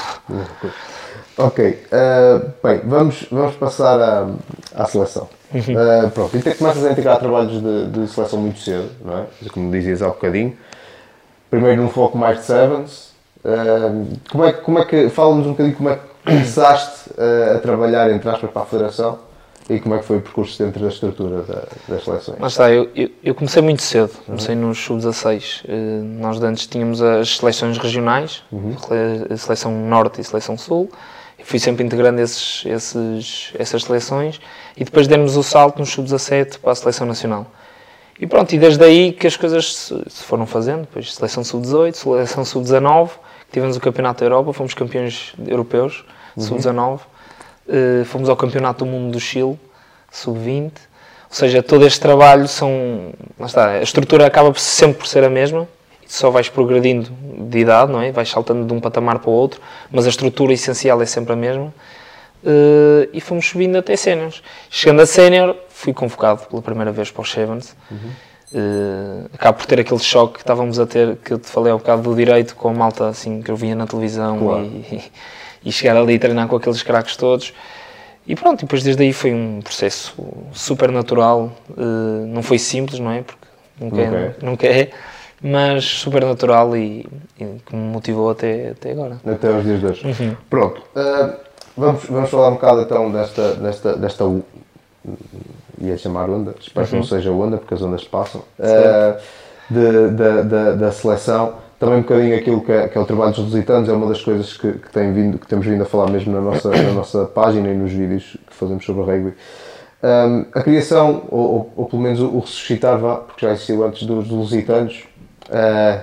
ok. Uh, bem, vamos, vamos passar à, à seleção. Uh, pronto, então começas a integrar trabalhos de, de, seleção muito cedo, não é? Como dizias há bocadinho. Primeiro num foco mais de Sevens. Uh, como, é, como é que. Fala-nos um bocadinho como é que começaste a trabalhar, entre aspas, para a Federação e como é que foi o percurso dentro da estrutura da, das seleções? Lá está, eu, eu, eu comecei muito cedo, comecei uhum. nos sub-16. Uh, nós antes tínhamos as seleções regionais, uhum. a seleção norte e a seleção sul. Eu fui sempre integrando esses, esses, essas seleções e depois demos o salto no sub-17 para a seleção nacional. E pronto, e desde aí que as coisas se, se foram fazendo, depois seleção sub-18, seleção sub-19, tivemos o Campeonato da Europa, fomos campeões europeus, uhum. sub-19 Uh, fomos ao Campeonato do Mundo do Chile, sub-20. Ou seja, todo este trabalho são. Lá está, a estrutura acaba sempre por ser a mesma, só vais progredindo de idade, não é? Vais saltando de um patamar para o outro, mas a estrutura essencial é sempre a mesma. Uh, e fomos subindo até séniores. Chegando a sénior, fui convocado pela primeira vez para os Sevens. Uhum. Uh, acabo por ter aquele choque que estávamos a ter, que eu te falei ao bocado do direito, com a malta assim, que eu via na televisão claro. e, e chegar ali e treinar com aqueles craques todos. E pronto, depois desde aí foi um processo super natural, uh, não foi simples, não é? Porque nunca, nunca, é, nunca é, mas super natural e, e, que me motivou até, até agora. Até aos dias de hoje. Uhum. Pronto, uh, vamos, vamos falar um bocado então desta, desta, desta ia chamar onda, espero uhum. que não uhum. seja onda porque as ondas passam, uh, de, de, de, da seleção também um bocadinho aquilo que é, que é, o trabalho dos lusitanos, é uma das coisas que, que, tem vindo, que temos vindo a falar mesmo na nossa, na nossa página e nos vídeos que fazemos sobre o rugby. Um, a criação, ou, ou, ou, pelo menos o ressuscitar, vá, porque já existiu antes dos lusitanos, uh,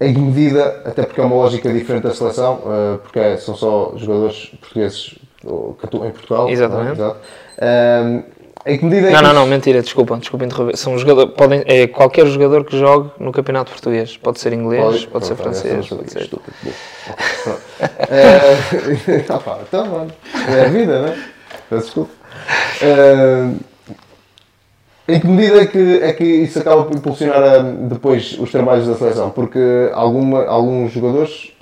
em que medida, até porque é uma lógica diferente da seleção, uh, porque é, são só jogadores portugueses que atuam em Portugal. Exatamente. Um, em que medida é não, não, não, mentira, desculpa, desculpa interromper. São jogador, podem, é qualquer jogador que jogue no campeonato português. Pode ser inglês, pode, pode ser francês, pode ser. Estúpido. é, ah, pá, então, mano, é a vida, né? Peço desculpa. É, em que medida é que, é que isso acaba por impulsionar um, depois os trabalhos da seleção? Porque alguma, alguns jogadores.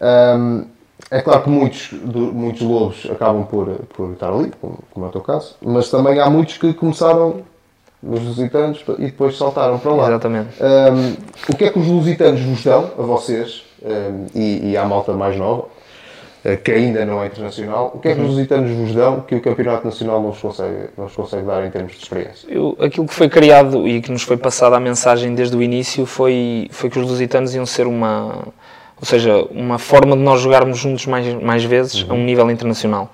Um, é claro que muitos, muitos lobos acabam por, por estar ali, como, é o teu caso, mas também há muitos que começaram nos lusitanos e depois saltaram para lá. Exatamente. Um, o que é que os lusitanos vos dão, a vocês, um, e, e à malta mais nova, eh, que ainda não é internacional, o que é que os uhum. lusitanos vos dão que o Campeonato Nacional não vos consegue, não vos consegue dar em termos de experiência? Eu, aquilo que foi criado e que nos foi passada a mensagem desde o início foi, foi que os lusitanos iam ser uma ou seja, uma forma de nós jogarmos juntos mais, mais vezes uhum. a um nível internacional.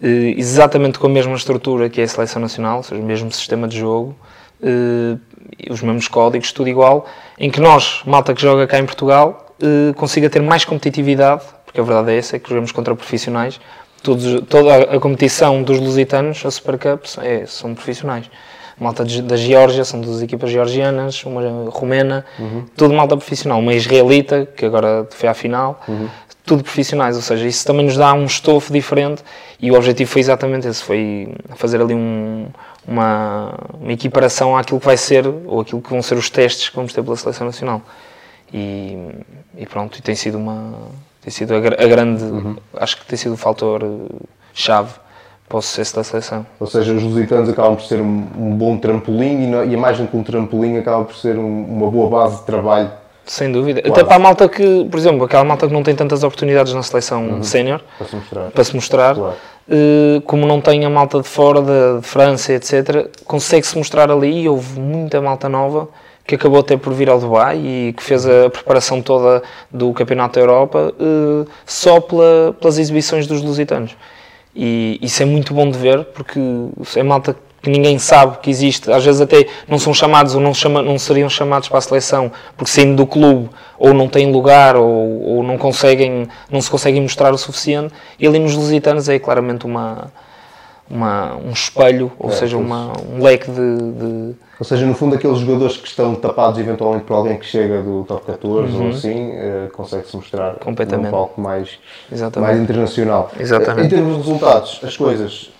Uh, exatamente com a mesma estrutura que é a seleção nacional, ou seja, o mesmo sistema de jogo, uh, os mesmos códigos, tudo igual, em que nós, malta que joga cá em Portugal, uh, consiga ter mais competitividade, porque a verdade é essa, é que jogamos contra profissionais. Todos, toda a, a competição dos lusitanos, a Super Cup, é, são profissionais. Malta de- da Geórgia, são duas equipas georgianas, uma romena, tudo malta profissional, uma israelita, que agora foi à final, tudo profissionais, ou seja, isso também nos dá um estofo diferente e o objetivo foi exatamente esse, foi fazer ali um- uma, uma equiparação àquilo que vai ser, ou aquilo que vão ser os testes que vamos ter pela Seleção Nacional. E, e pronto, e tem sido uma tem sido a, a grande, acho que tem sido o fator eh, chave para o sucesso da seleção. Ou seja, os lusitanos acabam por ser um, um bom trampolim e, não- e a mais do que um trampolim acaba por ser um- uma boa base de trabalho. Sem dúvida. Claro. Até para a malta que, por exemplo, aquela malta que não tem tantas oportunidades na seleção sénior Para se mostrar. para se mostrar, Claro. eh, como não tem a malta de fora, de, de França, etc., consegue-se mostrar ali e houve muita malta nova que acabou até por vir ao Dubai e que fez a preparação toda do Campeonato da Europa eh, só pela- pelas exibições dos lusitanos. E isso é muito bom de ver, porque é malta que ninguém sabe que existe. Às vezes até não são chamados ou não, chama, não seriam chamados para a seleção porque saindo do clube ou não têm lugar ou, ou não, conseguem, não se conseguem mostrar o suficiente. E ali nos lusitanos é claramente uma, uma, um espelho, ou É, seja, uma, um leque de, de- Ou seja, no fundo, aqueles jogadores que estão tapados eventualmente por alguém que chega do top 14 ou assim, eh, consegue-se mostrar Uhum. Completamente. num palco mais, Exatamente. mais internacional. Exatamente. Eh, Em termos de resultados, as coisas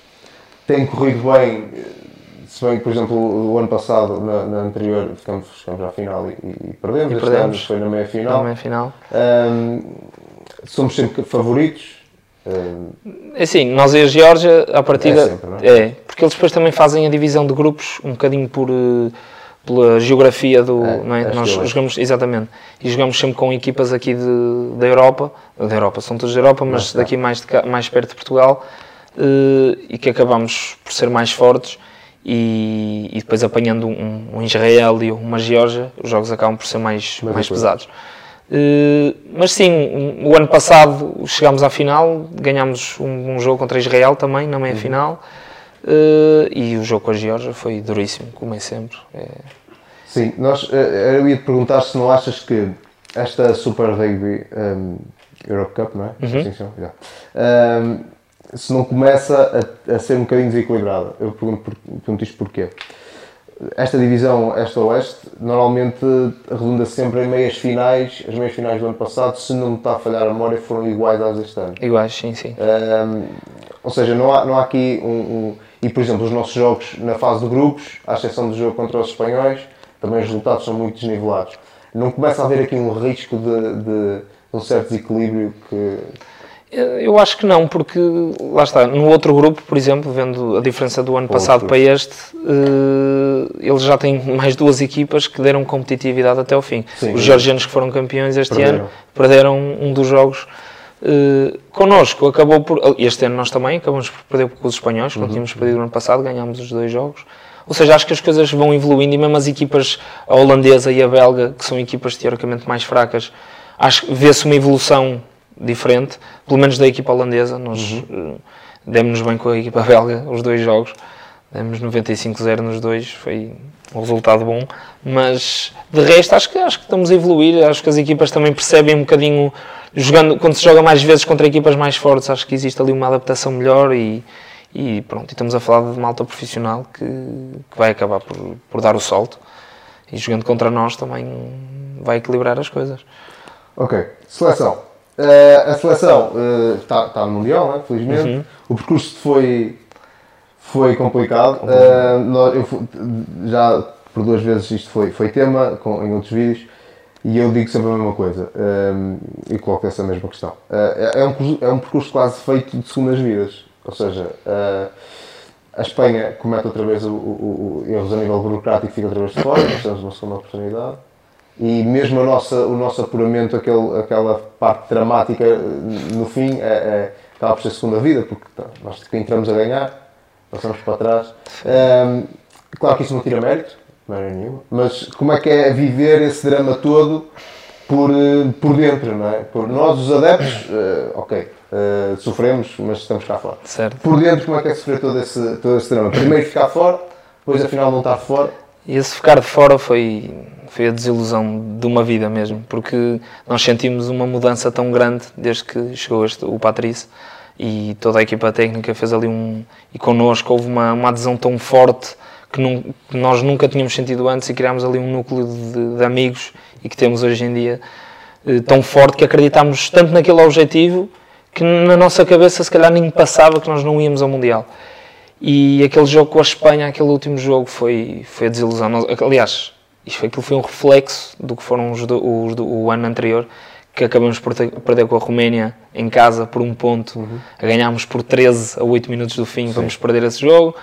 têm corrido bem. eh, Se bem que, por exemplo, o ano passado, na, na anterior, ficamos, ficamos à final e, e perdemos. E perdemos. foi na meia final. na meia. Ahm, somos sempre favoritos. É assim, nós e a Geórgia, à partida, É sempre, é? é, porque eles depois também fazem a divisão de grupos um bocadinho por, eh, pela geografia do, É, não é? Nós jogamos, exatamente, e jogamos sempre com equipas aqui de, da Europa, da Europa, são todos da Europa, mas Não, daqui mais, de mais perto de Portugal, eh, e que acabamos por ser mais fortes, e, e depois apanhando um, um Israel e uma Geórgia, os jogos acabam por ser mais, Mais mais pesados. Uh, mas sim, o ano passado chegámos à final, ganhámos um, um jogo contra Israel também, na meia final, uh, e o jogo com a Geórgia foi duríssimo, como é sempre. É, Sim, nós, eh, eu ia te perguntar se não achas que esta Super Rugby um, Europe Cup, não é? Uhum. Se chama, já. Um, se não começa a, a ser um bocadinho desequilibrada. Eu pergunto, pergunto isto porquê. Esta divisão Este-Oeste normalmente redunda sempre em meias finais. As meias finais do ano passado, se não me está a falhar a memória, foram iguais às deste ano. iguais, sim, sim. Um, ou seja, não há, não há aqui um, um- E, por exemplo, os nossos jogos na fase de grupos, à exceção do jogo contra os espanhóis, também os resultados são muito desnivelados. Não começa a haver aqui um risco de, de um certo desequilíbrio que. Eu acho que não, porque lá está, no outro grupo, por exemplo, vendo a diferença do ano Outro. passado para este, eh, eles já têm mais duas equipas que deram competitividade até ao fim. Sim. Os georgianos que foram campeões este Perderam. ano perderam um dos jogos. Eh, connosco acabou por. Este ano nós também acabamos por perder com os espanhóis, Uhum. quando tínhamos perdido no ano passado, ganhámos os dois jogos. Ou seja, acho que as coisas vão evoluindo e mesmo as equipas, a holandesa e a belga, que são equipas teoricamente mais fracas, acho que vê-se uma evolução diferente, pelo menos da equipa holandesa. Nós eh, demos-nos bem com a equipa belga, os dois jogos. Demos 95-0 nos dois, foi um resultado bom. Mas de resto, acho que, acho que estamos a evoluir. Acho que as equipas também percebem um bocadinho, jogando, quando se joga mais vezes contra equipas mais fortes, acho que existe ali uma adaptação melhor e, e pronto. E estamos a falar de malta profissional que, que vai acabar por, por dar o salto. E jogando contra nós também vai equilibrar as coisas. Ok, seleção. Eh, a seleção eh, está, está no Mundial, né? felizmente. O percurso foi, foi complicado. Eh, nós- eu já por duas vezes isto foi, foi tema com- em outros vídeos e eu digo sempre a mesma coisa e coloco essa mesma questão. É, é um, percurso- é um percurso quase feito de segundas vidas. Ou seja, a Espanha comete outra vez o, o, o erros a nível burocrático e fica outra vez de fora, nós temos uma segunda oportunidade. E mesmo a nossa, o nosso apuramento, aquele, aquela parte dramática eh, no fim, é, é, acaba por ser segunda vida, porque tá, nós entramos a ganhar, passamos para trás. Ehm, claro que isso não tira mérito, não é nenhuma, mas como é que é viver esse drama todo por, eh, por dentro, não é? Por nós, os adeptos, eh, ok, eh, sofremos, mas estamos cá fora. Certo. Por dentro, como é que é sofrer todo esse, todo esse drama? Primeiro ficar fora, depois afinal não estar fora. E esse ficar de fora foi, foi a desilusão de uma vida mesmo, porque nós sentimos uma mudança tão grande desde que chegou este, o Patrício e toda a equipa técnica fez ali um. e connosco houve uma, uma adesão tão forte que, não, que nós nunca tínhamos sentido antes e criámos ali um núcleo de, de amigos e que temos hoje em dia eh, tão forte que acreditámos tanto naquele objetivo que na nossa cabeça se calhar nem passava que nós não íamos ao Mundial. E aquele jogo com a Espanha, aquele último jogo, foi, foi a desilusão. Aliás, isto, aquilo foi um reflexo do que foram os do, os do- o ano anterior, que acabamos por ter- perder com a Roménia em casa por um ponto, a ganhámos por 13 a 8 minutos do fim, vamos perder esse jogo.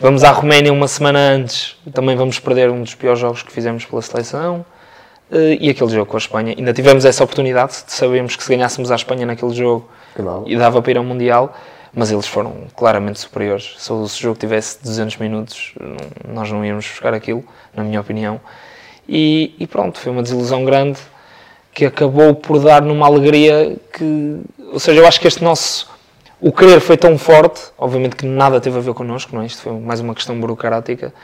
Vamos à Roménia uma semana antes, também vamos perder um dos piores jogos que fizemos pela seleção. Eh, E aquele jogo com a Espanha, ainda tivemos essa oportunidade, sabíamos que se ganhássemos à Espanha naquele jogo e dava para ir ao Mundial, mas eles foram claramente superiores. Se o jogo tivesse 200 minutos, nós não íamos buscar aquilo, na minha opinião. E, e pronto, foi uma desilusão grande que acabou por dar numa alegria que. Ou seja, eu acho que este nosso. O querer foi tão forte, obviamente que nada teve a ver connosco, não é? Isto foi mais uma questão burocrática.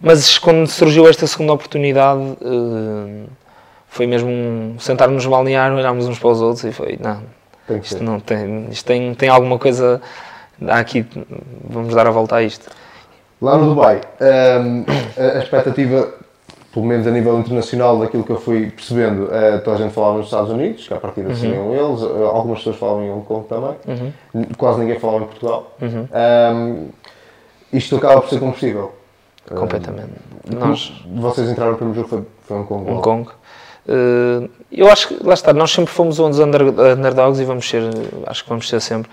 Mas quando surgiu esta segunda oportunidade, eh, foi mesmo sentar-nos no balneário, olharmos uns para os outros e foi, não, Tem isto não tem, isto tem, tem alguma coisa aqui, vamos dar a volta a isto. Lá no Dubai, hum, a a expectativa, pelo menos a nível internacional, daquilo que eu fui percebendo, eh, toda a gente falava nos Estados Unidos, que à partida seriam eles, eh, algumas pessoas falavam em Hong Kong também, N- quase ninguém falava em Portugal. Hum, isto acaba por ser combustível. Completamente. Nós, Vocês entraram no primeiro jogo, foi, foi Hong Kong. Hong logo. Kong. Eh, eu acho que, lá está, nós sempre fomos uns under, underdogs e vamos ser, acho que vamos ser sempre.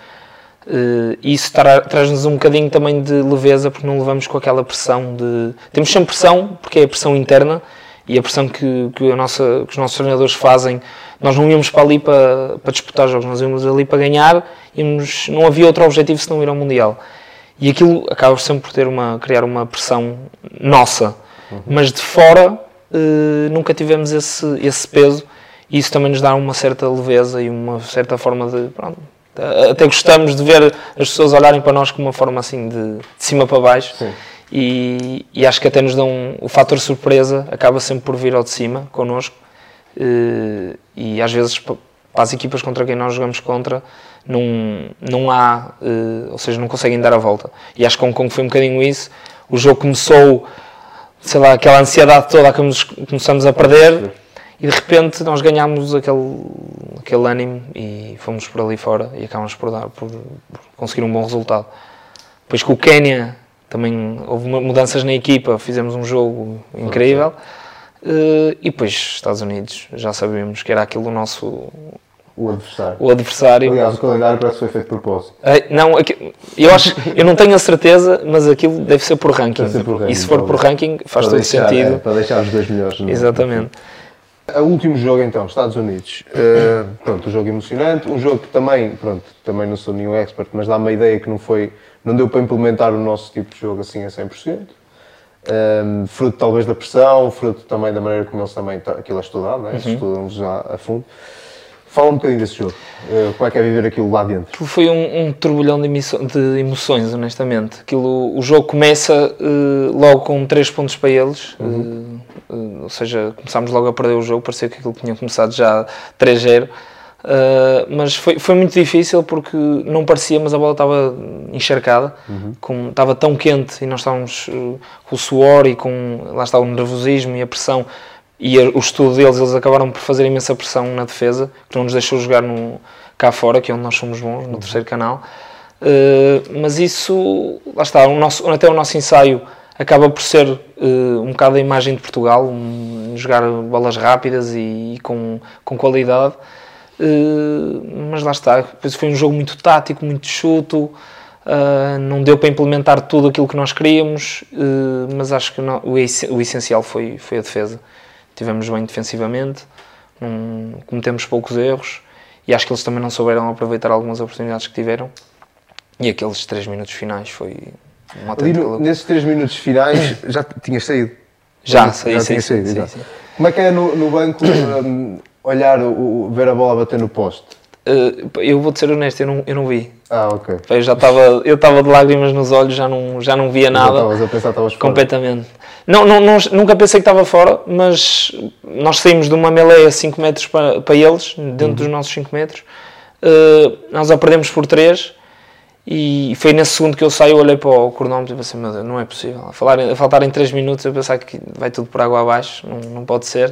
Eh, e isso tra- traz-nos um bocadinho também de leveza, porque não levamos com aquela pressão de. Temos sempre pressão, porque é a pressão interna e a pressão que, que, a nossa, que os nossos treinadores fazem. Nós não íamos para ali para, para disputar jogos, nós íamos ali para ganhar, íamos, não havia outro objetivo senão ir ao Mundial. E aquilo acaba sempre por ter uma, criar uma pressão nossa, mas de fora eh, nunca tivemos esse, esse peso e isso também nos dá uma certa leveza e uma certa forma de. Pronto, até gostamos de ver as pessoas olharem para nós com uma forma assim de, de cima para baixo Sim. e, e acho que até nos dão. O fator surpresa acaba sempre por vir ao de cima connosco eh, e às vezes pa- para as equipas contra quem nós jogamos contra não, não há, eh, ou seja, não conseguem dar a volta. E acho que Hong Kong foi um bocadinho isso. O jogo começou, sei lá, aquela ansiedade toda que nos- começamos a perder e de repente nós ganhámos aquele, aquele ânimo e fomos por ali fora e acabamos por, dar, por, por conseguir um bom resultado. Depois com o Quénia também houve mu- mudanças na equipa, fizemos um jogo incrível. Eh, e depois Estados Unidos, já sabíamos que era aquilo o nosso O adversário. o adversário. Aliás, o calendário parece que foi feito de propósito. Eh, Não, aqui- eu acho, eu não tenho a certeza, mas aquilo deve ser por ranking. Deve ser por ranking, e se for por ranking, faz todo deixar, sentido. é, para deixar os dois melhores. no- Exatamente. O último jogo então, Estados Unidos. Uh, pronto, um jogo emocionante, um jogo que também, pronto, também não sou nenhum expert, mas dá-me a ideia que não foi, não deu para implementar o nosso tipo de jogo assim a 100%. Um, fruto talvez da pressão, fruto também da maneira como eles também, tá- aquilo é estudado, né? eles estudam já a fundo. Fala um bocadinho desse jogo, Uh, como é que é viver aquilo lá dentro? Foi um, um turbilhão de, de emoções, honestamente. Aquilo, o jogo começa eh, logo com 3 pontos para eles, eh, eh, ou seja, começámos logo a perder o jogo, parecia que aquilo tinha começado já 3-0. Eh, mas foi, foi muito difícil porque não parecia, mas a bola estava encharcada, com- estava tão quente e nós estávamos eh, com o suor e com lá está o nervosismo e a pressão e o estudo deles, eles acabaram por fazer imensa pressão na defesa, que não nos deixou jogar no, cá fora, que é onde nós somos bons, no terceiro canal. Uh, mas isso, lá está, o nosso, até o nosso ensaio acaba por ser uh, um bocado a imagem de Portugal, um, jogar bolas rápidas e, com, com qualidade. Uh, mas lá está, depois foi um jogo muito tático, muito chuto, uh, não deu para implementar tudo aquilo que nós queríamos, uh, mas acho que não- o, o essencial foi, foi a defesa. Tivemos bem defensivamente, não, cometemos poucos erros e acho que eles também não souberam aproveitar algumas oportunidades que tiveram. E aqueles 3 minutos finais foi uma autêntica no- nesses 3 minutos finais já tinhas saído? Já, saí, saí, tinhas saí, saído, saí, exato. saí. Como é que é no, no banco um, olhar, o, ver a bola bater no poste? Uh, eu vou-te ser honesto, eu não, eu não vi. Ah, ok. Eu já estava de lágrimas nos olhos, já não, já não via Já nada. Estavas a pensar, estavas fora. Não, não, não- nunca pensei que estava fora, mas nós saímos de uma melee a 5 metros para, para eles, dentro Uhum. dos nossos 5 metros. Uh, nós a perdemos por 3 E foi nesse segundo que eu saio, eu olhei para o cronómetro e pensei, meu Deus, não é possível. A, falar, a faltarem 3 minutos, eu pensar que vai tudo por água abaixo, não, não pode ser.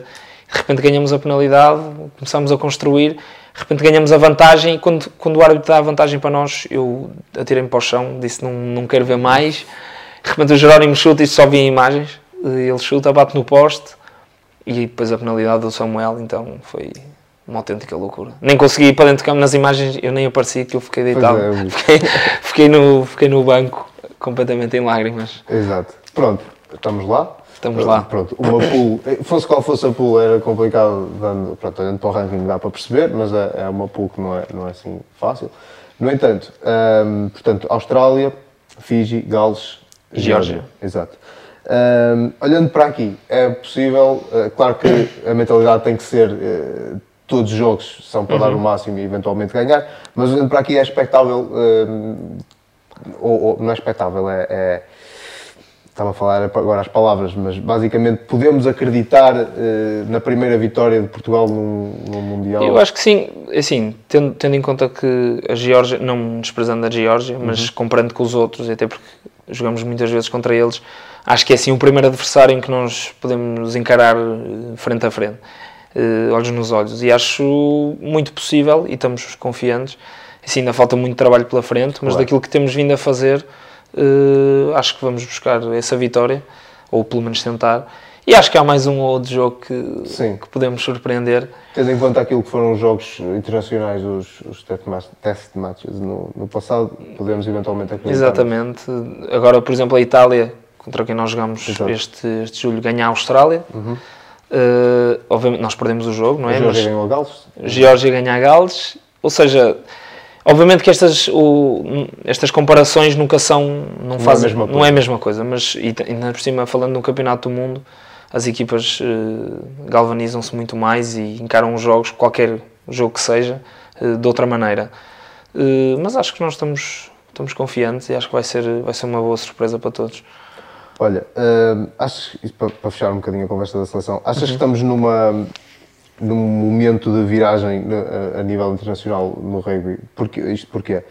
De repente ganhamos a penalidade, começamos a construir, de repente ganhamos a vantagem e quando, quando o árbitro dá a vantagem para nós, eu atirei-me para o chão, disse não, não quero ver mais. De repente o Jerónimo chuta e só vi imagens. Ele chuta, bate no poste e depois a penalidade do Samuel, então foi uma autêntica loucura. Nem consegui ir para dentro de campo nas imagens, eu nem apareci que eu fiquei deitado. é, fiquei, fiquei, no, fiquei no banco completamente em lágrimas. Exato. Pronto, estamos lá. Estamos lá. Pronto, uma pool, fosse qual fosse a pool, era complicado, dando, pronto, olhando para o ranking dá para perceber, mas é, é uma pool que não é, não é assim fácil. No entanto, hum, portanto, Austrália, Fiji, Gales, Geórgia. Exato. Hum, olhando para aqui, é possível, uh, claro que a mentalidade tem que ser, uh, todos os jogos são para dar o máximo e eventualmente ganhar, mas olhando para aqui é expectável, ou, ou não é expectável, é, é estava a falar agora as palavras, mas basicamente podemos acreditar eh, na primeira vitória de Portugal num, num Mundial? Eu acho que sim, assim, tendo, tendo em conta que a Geórgia, não desprezando a Geórgia, mas comparando com os outros, até porque jogamos muitas vezes contra eles, acho que é assim o primeiro adversário em que nós podemos encarar eh, frente a frente, eh, olhos nos olhos, e acho muito possível, e estamos confiantes, assim, ainda falta muito trabalho pela frente, mas Claro. daquilo que temos vindo a fazer, eh, acho que vamos buscar essa vitória, ou pelo menos tentar, e acho que há mais um ou outro jogo que, que podemos surpreender, Tendo em conta aquilo que foram os jogos internacionais, os, os test matches no, no passado, podemos eventualmente acreditar. Exatamente. Agora, por exemplo, a Itália, contra quem nós jogamos Exato. Uhum. este, este julho, ganha a Austrália. Eh, obviamente, nós perdemos o jogo, não A é? Geórgia Mas ganhou a Gales. Geórgia ganha a Gales. Ou seja, obviamente que estas, o- estas comparações nunca são. Não, é a fazem, mesma não coisa. é a mesma coisa, mas e ainda por cima, falando no Campeonato do Mundo, as equipas eh, galvanizam-se muito mais e encaram os jogos, qualquer jogo que seja, eh, de outra maneira. Mas acho que nós estamos, estamos confiantes e acho que vai ser, vai ser uma boa surpresa para todos. Olha, hum, isto para, para fechar um bocadinho a conversa da seleção, achas Uhum. que estamos numa, num momento de viragem né, a, a nível internacional no rugby? Porque, isto porquê?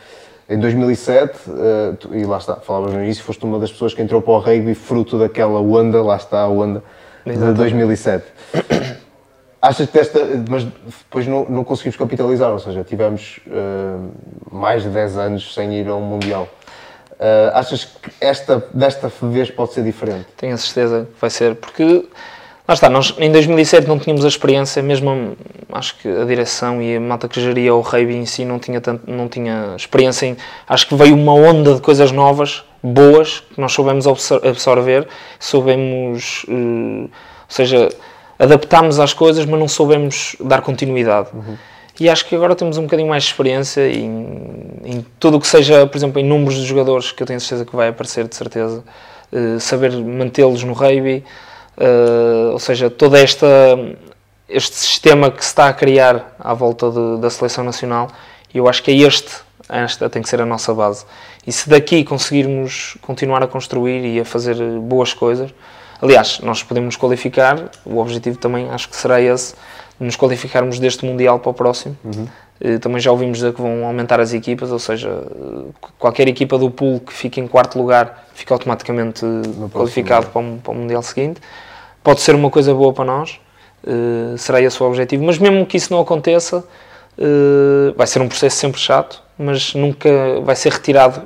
Em 2007, eh, tu- e lá está, falavas no início, foste uma das pessoas que entrou para o rugby fruto daquela onda, lá está a onda, de Exatamente. 2007. Achas que desta, mas depois não, não conseguimos capitalizar, ou seja, tivemos eh, mais de 10 anos sem ir a um Mundial. Eh, achas que esta, desta vez pode ser diferente? Tenho a certeza que vai ser, porque lá está, nós em 2007 não tínhamos a experiência, mesmo acho que a direção e a malta que geria o rugby em si não tinha, tanto, não tinha experiência em. Acho que veio uma onda de coisas novas, boas, que nós soubemos absor- absorver, soubemos, eh, ou seja, adaptámos às coisas, mas não soubemos dar continuidade. E acho que agora temos um bocadinho mais de experiência em, em tudo o que seja, por exemplo, em números de jogadores, que eu tenho certeza que vai aparecer, de certeza. Eh, saber mantê-los no rugby, eh, ou seja, todo esta, este sistema que se está a criar à volta de- da seleção nacional, eu acho que é este, esta tem que ser a nossa base. E se daqui conseguirmos continuar a construir e a fazer boas coisas, aliás, nós podemos qualificar, o objetivo também acho que será esse, nos qualificarmos deste Mundial para o próximo. Eh, Também já ouvimos dizer que vão aumentar as equipas, ou seja, eh, qualquer equipa do pool que fique em quarto lugar fica automaticamente eh, qualificado para o, para o Mundial seguinte. Pode ser uma coisa boa para nós, será esse o objetivo, mas mesmo que isso não aconteça, vai ser um processo sempre chato, mas nunca vai ser retirado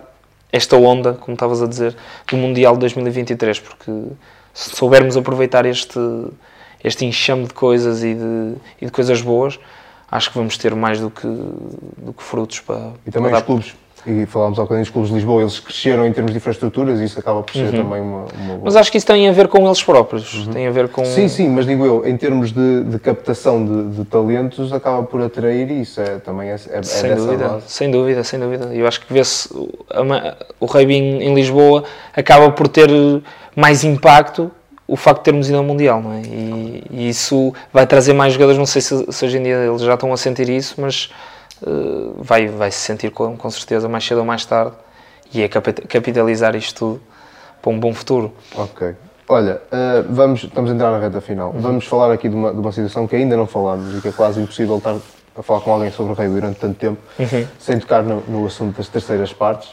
esta onda, como estavas a dizer, do Mundial de 2023, porque se soubermos aproveitar este, este enxame de coisas e de, e de coisas boas, acho que vamos ter mais do que, do que frutos para, E também para os clubes, e falámos há bocadinho dos clubes de Lisboa, eles cresceram em termos de infraestruturas e isso acaba por ser também uma, uma boa. Uhum. Mas acho que isso tem a ver com eles próprios, tem a ver com... Sim, sim, mas digo eu, em termos de, de captação de, de talentos, acaba por atrair e isso é, também é, é, Sem dúvida, base. sem dúvida, sem dúvida. Eu acho que vê-se o- a ma- o rugby em, em Lisboa acaba por ter mais impacto o facto de termos ido ao Mundial, não é? E, e isso vai trazer mais jogadores, não sei se, se hoje em dia eles já estão a sentir isso, mas eh, vai, vai se sentir com, com certeza mais cedo ou mais tarde e é capi- capitalizar isto tudo para um bom futuro. Ok. Olha, eh, vamos, estamos a entrar na reta final. Uhum. Vamos falar aqui de uma, de uma situação que ainda não falámos e que é quase impossível estar a falar com alguém sobre o rei durante tanto tempo Uhum. sem tocar no, no assunto das terceiras partes.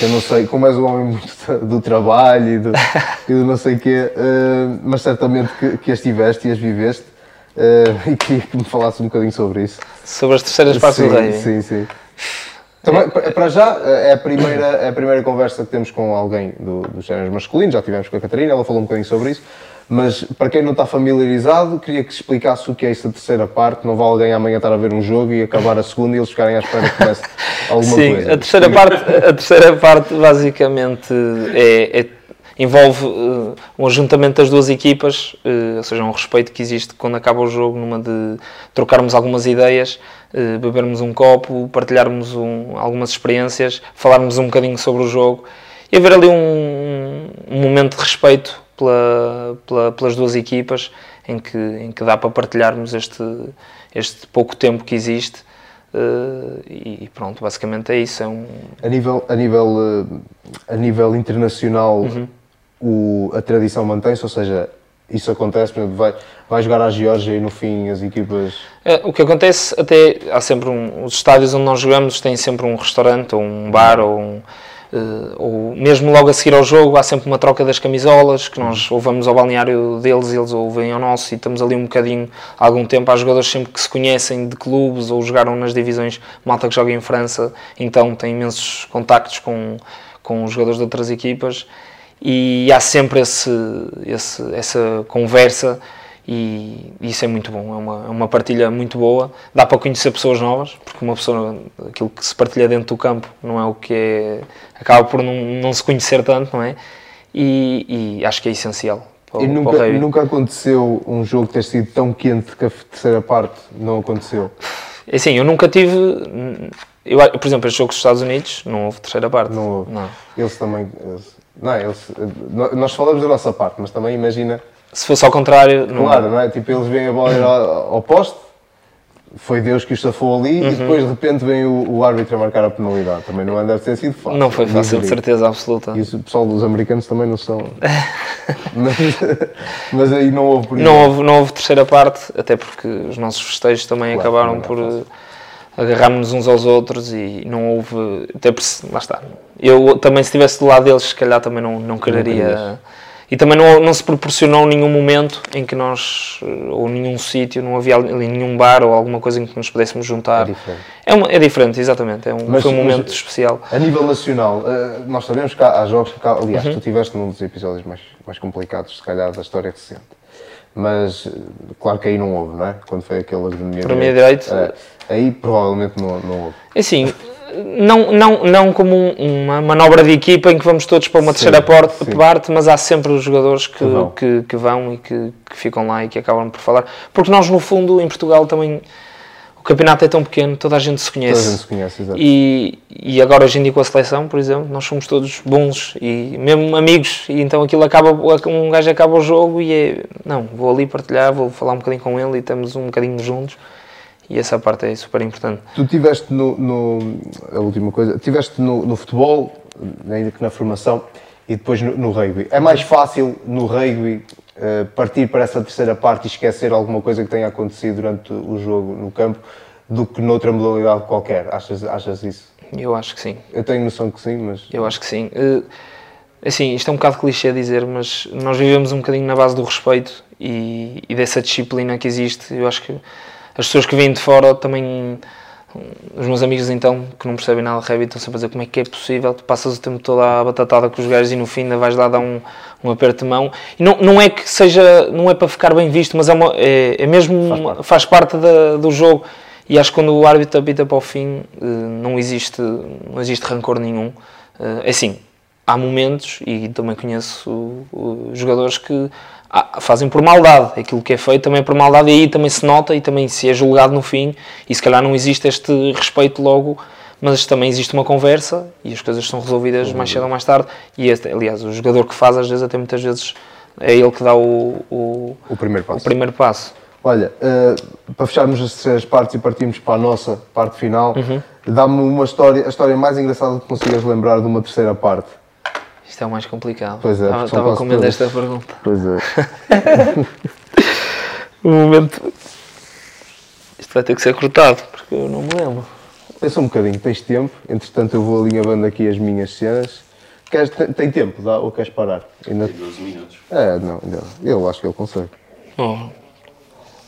Eu não sei, como és um homem muito do trabalho e do, e do não sei o quê, uh, mas certamente que, que as tiveste e as viveste uh, e queria que me falasse um bocadinho sobre isso. Sobre as terceiras partes sim, do rei. Sim, sim. Também, para já, é a, primeira, é a primeira conversa que temos com alguém do, dos géneros masculinos, já tivemos com a Catarina, ela falou um bocadinho sobre isso, mas para quem não está familiarizado, queria que explicasse o que é essa terceira parte. Não vale alguém amanhã estar a ver um jogo e acabar a segunda e eles ficarem à espera que comece alguma Sim, coisa. a terceira parte, a terceira parte basicamente é, é envolve uh, um ajuntamento das duas equipas, uh, ou seja, um respeito que existe quando acaba o jogo, numa de trocarmos algumas ideias, uh, bebermos um copo, partilharmos um, algumas experiências, falarmos um bocadinho sobre o jogo e haver ali um, um momento de respeito pela, pela, pelas duas equipas em que, em que dá para partilharmos este, este pouco tempo que existe. e pronto, basicamente é isso. É um... a, nível, a, nível, a nível internacional, uhum o, a tradição mantém-se, ou seja, isso acontece, por exemplo, vai, vai jogar à Geórgia e no fim as equipas. É, o que acontece, até há sempre um, os estádios onde nós jogamos têm sempre um restaurante ou um bar ou um, Uh, ou mesmo logo a seguir ao jogo há sempre uma troca das camisolas que nós ou vamos ao balneário deles eles ou vêm ao nosso e estamos ali um bocadinho algum tempo há jogadores sempre que se conhecem de clubes ou jogaram nas divisões malta que joga em França então têm imensos contactos com, com os jogadores de outras equipas. E há sempre esse, esse, essa conversa e isso é muito bom, é uma, é uma partilha muito boa, dá para conhecer pessoas novas, porque uma pessoa, aquilo que se partilha dentro do campo não é o que é, acaba por não, não se conhecer tanto, não é? E, e acho que é essencial. Para, e nunca, para nunca aconteceu um jogo ter sido tão quente que a terceira parte não aconteceu? É assim, eu nunca tive. Eu, por exemplo, este jogo dos Estados Unidos não houve terceira parte. Não houve. Não. Eles também. Eles não, é? eles, nós falamos da nossa parte, mas também imagina. Se fosse ao contrário. Não... Claro, não é? Tipo, eles vêm a bola ao, ao poste, foi Deus que os safou ali uhum. e depois de repente vem o, o, árbitro a marcar a penalidade. Também não deve ter sido fácil. Não foi fácil, de certeza absoluta. E o pessoal dos americanos também não são. mas, mas, aí não houve por não houve, não houve terceira parte, até porque os nossos festejos também claro, acabaram por. Eh, agarrámos-nos uns aos outros e não houve. Até por, lá está. Eu também, se estivesse do lado deles, se calhar também não, não quereria. E também não, não se proporcionou nenhum momento em que nós, ou nenhum sítio, não havia ali nenhum bar ou alguma coisa em que nos pudéssemos juntar. É diferente. É, uma, é diferente, exatamente. É um, mas, foi um momento especial. A nível nacional, uh, nós sabemos que há, há jogos que, aliás, uhum. tu tiveste num dos episódios mais, mais complicados, se calhar, da história recente. Mas, claro que aí não houve, não é? Quando foi aquele de minha Para direito. Uh, aí provavelmente não, não houve. É assim, não, não, não como uma manobra de equipa em que vamos todos para uma sim, terceira parte, mas há sempre os jogadores que, que vão, que, que vão e que, que, ficam lá e que acabam por falar. Porque nós, no fundo, em Portugal também. O campeonato é tão pequeno, toda a gente se conhece. Toda a gente se conhece, exato. E, e agora, hoje em dia, com a seleção, por exemplo, nós somos todos bons e mesmo amigos. E então aquilo acaba, um gajo acaba o jogo e é. Não, vou ali partilhar, vou falar um bocadinho com ele e estamos um bocadinho juntos e essa parte é super importante. Tu tiveste no, no a última coisa, tiveste no, no, futebol, ainda que na formação, e depois no, no rugby. É mais fácil no rugby uh, partir para essa terceira parte e esquecer alguma coisa que tenha acontecido durante o jogo no campo do que noutra modalidade qualquer. Achas, achas isso? Eu acho que sim. Eu tenho noção que sim, mas... Eu acho que sim. Uh, assim, isto é um bocado clichê dizer, mas nós vivemos um bocadinho na base do respeito e, e dessa disciplina que existe. Eu acho que as pessoas que vêm de fora também os meus amigos então que não percebem nada de rugby estão sempre a dizer como é que é possível, tu passas o tempo todo à batatada com os gajos e no fim ainda vais lá dar um, um aperto de mão. E não, não é que seja, não é para ficar bem visto mas é, uma, é, é mesmo, faz parte, faz parte da, do jogo. E acho que quando o árbitro apita para o fim eh, não existe, não existe rancor nenhum. Eh, é assim, há momentos e também conheço jogadores que fazem por maldade. Aquilo que é feito também é por maldade e aí também se nota e também se é julgado no fim e se calhar não existe este respeito logo, mas também existe uma conversa e as coisas são resolvidas mais cedo ou mais tarde e este, aliás, o jogador que faz às vezes até muitas vezes é ele que dá o, o, o primeiro passo. O primeiro passo. Olha, uh, para fecharmos as três partes e partirmos para a nossa parte final, uhum. dá-me uma história, a história mais engraçada que consigas lembrar de uma terceira parte. Isto é o mais complicado. Pois é. Estava com medo desta pergunta. Pois é. o momento. Isto vai ter que ser cortado, porque eu não me lembro. Pensa um bocadinho, tens tempo, entretanto eu vou alinhavando aqui as minhas cenas. Queres, tem, tem tempo, dá, ou queres parar? Ainda... Tem 12 minutos. É, não, não, eu acho que ele consegue. Oh,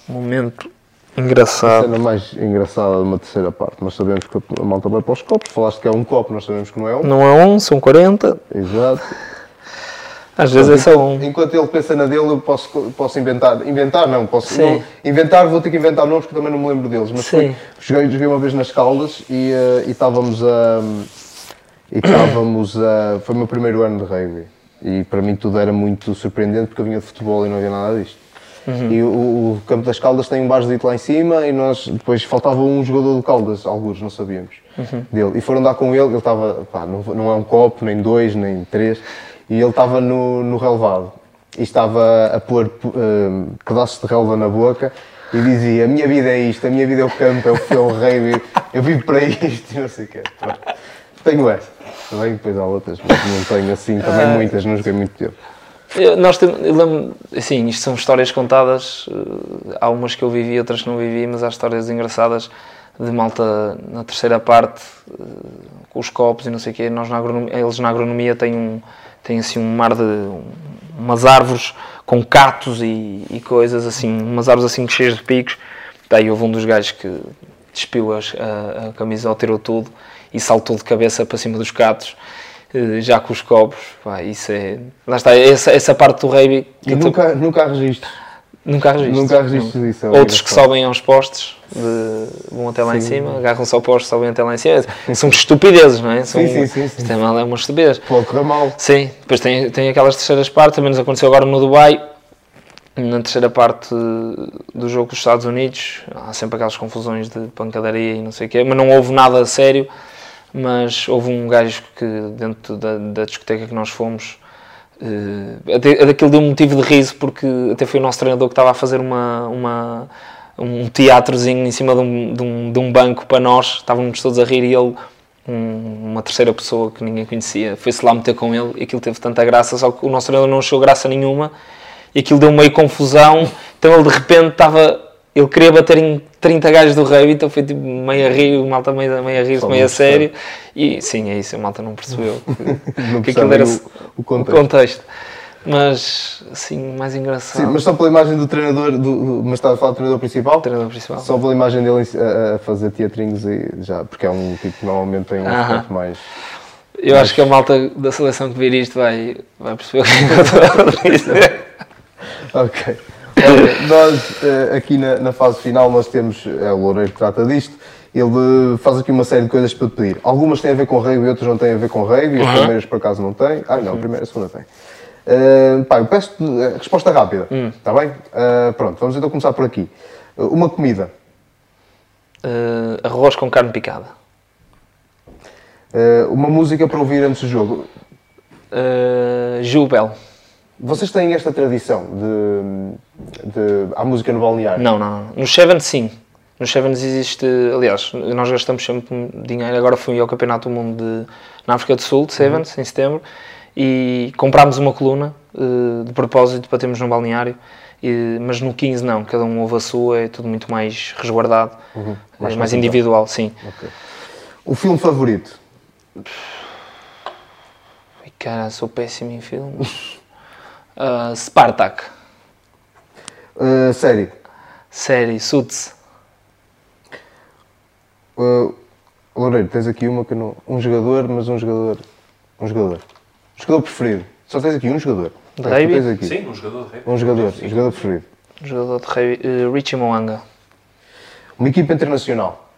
momento A engraçado. cena mais engraçada de uma terceira parte, nós sabemos que a malta vai para os copos, falaste que é um copo, nós sabemos que não é um. Não é um, são 40. Exato. Às vezes é só um. Enquanto ele pensa na dele, eu posso, posso inventar. Inventar não, posso. Não- inventar, vou ter que inventar nomes que também não me lembro deles. Mas Sim. foi, joguei, joguei uma vez nas Caldas e eh, e estávamos a. E estávamos a. Foi o meu primeiro ano de rugby. E para mim tudo era muito surpreendente porque eu vinha de futebol e não havia nada disto. E o, o Campo das Caldas tem um barzito lá em cima e nós depois faltava um jogador do Caldas, alguns, não sabíamos dele. E foram dar com ele, ele estava, pá, não, não é um copo, nem dois, nem três, e ele estava no, no relevado e estava a pôr eh, pedaços de relva na boca e dizia: A minha vida é isto, a minha vida é o campo, é o, é rei, eu vivo para isto e não sei o quê. Tenho essa. Também depois há outras, mas não tenho assim, também muitas, não joguei muito tempo. Nós temos, lembro, assim, isto são histórias contadas, eh, há umas que eu vivi, outras que não vivi, mas há histórias engraçadas de malta na terceira parte, eh, com os copos e não sei o quê. Nós na eles na agronomia têm, um, têm assim um mar de. um- umas árvores com catos e, e coisas assim, umas árvores assim cheias de picos. Daí houve um dos gajos que despiu a, a camisola, tirou tudo e saltou de cabeça para cima dos catos. Eh, Já com os copos, pá, isso é. Lá está, essa, essa parte do rugby que E eu nunca, nunca há registros. nunca há registro. Nunca há registro disso. é Outros que sobem aos postes, de- vão até lá em cima, agarram-se ao poste, sobem até lá em cima. São estupidezes, não é? São, Sim, sim, sim, sim. Isto é, mal, é uma estupidez. Pode correr mal. Sim, depois tem, tem aquelas terceiras partes, também nos aconteceu agora no Dubai, na terceira parte do jogo dos Estados Unidos, há sempre aquelas confusões de pancadaria e não sei o quê, mas não houve nada sério, mas houve um gajo que dentro da, da discoteca que nós fomos, eh, até, daquilo deu um motivo de riso, porque até foi o nosso treinador que estava a fazer uma... uma um teatrozinho em cima de um, de um, de um banco para nós, estávamos todos a rir e ele um- uma terceira pessoa que ninguém conhecia, foi-se lá meter com ele e aquilo teve tanta graça, só que o nosso treinador não achou graça nenhuma e aquilo deu meio confusão, então ele de repente estava, ele queria bater em 30 gajos do rugby, então foi tipo meio a o malta meio, meio a rir, meio a sério, e sim, é isso, a malta não percebeu Não que aquilo era o, o o contexto. contexto. Mas, assim, mais engraçado, Sim, mas só pela imagem do treinador, do, do- mas estava a falar do treinador principal? o treinador principal. Só pela imagem dele a, a fazer teatrinhos e já, porque é um tipo que normalmente tem um Aham. aspecto mais. Eu acho que a malta da seleção que vir isto vai, vai perceber o que que eu estou a dizer. Ok. Olha, nós eh, aqui na, na fase final nós temos, é o Loureiro que trata disto, ele eh, faz aqui uma série de coisas para te pedir. Algumas têm a ver com rugby e outras não têm a ver com rugby, as Uhum. primeiras por acaso não têm. Ah não, a primeira e a segunda têm. Eh, pá, eu peço-te eh, resposta rápida, Hum. está bem? Eh, pronto, vamos então começar por aqui. Uma comida, Eh, arroz com carne picada. Eh, uma música para ouvir antes do jogo. Uh, Jubel. Vocês têm esta tradição de, de há música no balneário? Não, não, não. Nos Sevens, sim. Nos Sevens existe, aliás, nós gastamos sempre dinheiro. Agora fui ao Campeonato do Mundo de, na África do Sul, de Sevens, em setembro, e comprámos uma coluna eh, de propósito para termos no balneário. E- mas no 15 não, cada um ouve a sua, é tudo muito mais resguardado, é Mais mais, concentrado. individual, sim. Ok. O filme favorito? Ai, cara, sou péssimo em filmes. Ah, Spartak, Eh, série? série, Suits. Uh, Loureiro, tens aqui uma que não. Um jogador, mas um jogador. Um jogador. Um jogador preferido. Só tens aqui um jogador. De rugby? tens aqui. Sim, um jogador de rugby. Um jogador. Um jogador preferido. Jogador de rugby, eh, Richie Moanga, Uma equipa internacional.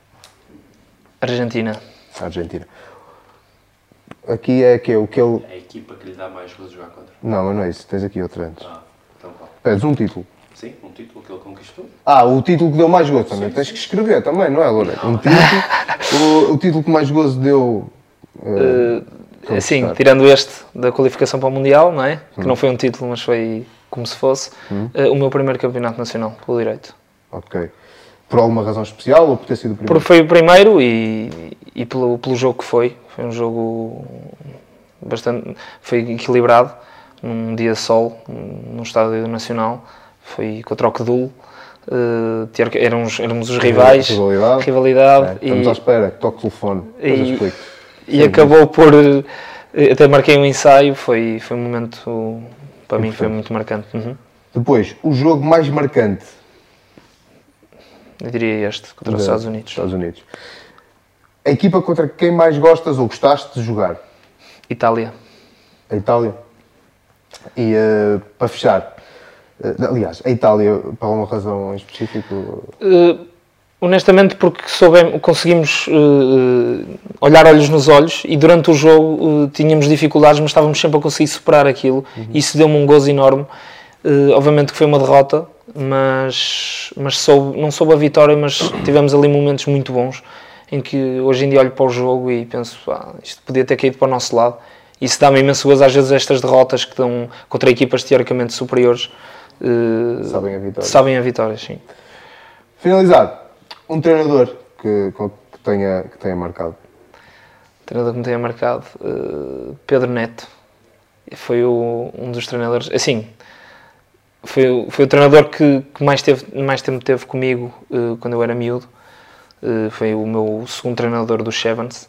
Argentina. Argentina. Aqui é que é o que ele. É a equipa que lhe dá mais gozo de jogar contra. Não, mas não é isso. Tens aqui outro antes. Ah, então qual? Pedes um título. Sim, um título que ele conquistou. Ah, o título que deu mais gozo também. Tens que escrever também, não é, Loureiro? Um título. o, o título que mais gozo deu. uh, Eh, sim, tirando este da qualificação para o Mundial, não é? Hum. Que não foi um título, mas foi como se fosse. eh, o meu primeiro campeonato nacional, pelo direito. Ok. Por alguma razão especial ou por ter sido o primeiro? Porque foi o primeiro e, e pelo, pelo jogo que foi. Foi um jogo bastante. Foi equilibrado, num dia sol, num estádio nacional. Foi contra o Quedul. Uh, éramos, éramos os rivais, Rivalidade. rivalidade, É, estamos à espera, que toque o telefone. E- e acabou por. eh, Até marquei um ensaio, foi, foi um momento, para mim, foi muito marcante. Uhum. Depois, o jogo mais marcante Eu diria este, contra os Estados Unidos. Estados Unidos. A equipa contra quem mais gostas ou gostaste de jogar? Itália. A Itália. E eh, para fechar, eh, aliás, a Itália, por alguma razão em específico, Uh, honestamente, porque soubemos, conseguimos uh, olhar olhos nos olhos e durante o jogo uh, tínhamos dificuldades, mas estávamos sempre a conseguir superar aquilo. E isso deu-me um gozo enorme. Uh, obviamente que foi uma derrota, mas, mas soube, não soube a vitória, mas tivemos ali momentos muito bons em que hoje em dia olho para o jogo e penso, "Ah, isto podia ter caído para o nosso lado. Isso dá-me imenso gozo, às vezes, estas derrotas que dão contra equipas teoricamente superiores. uh, Sabem a vitória. Sabem a vitória, sim. finalizado, um treinador que, que tenha, que tenha marcado. treinador que me tenha marcado, eh, Pedro Neto. Foi o- um dos treinadores. Assim, foi, o- foi o treinador que, que mais, teve, mais tempo teve comigo eh, quando eu era miúdo. Eh, foi o meu segundo treinador do Chevans.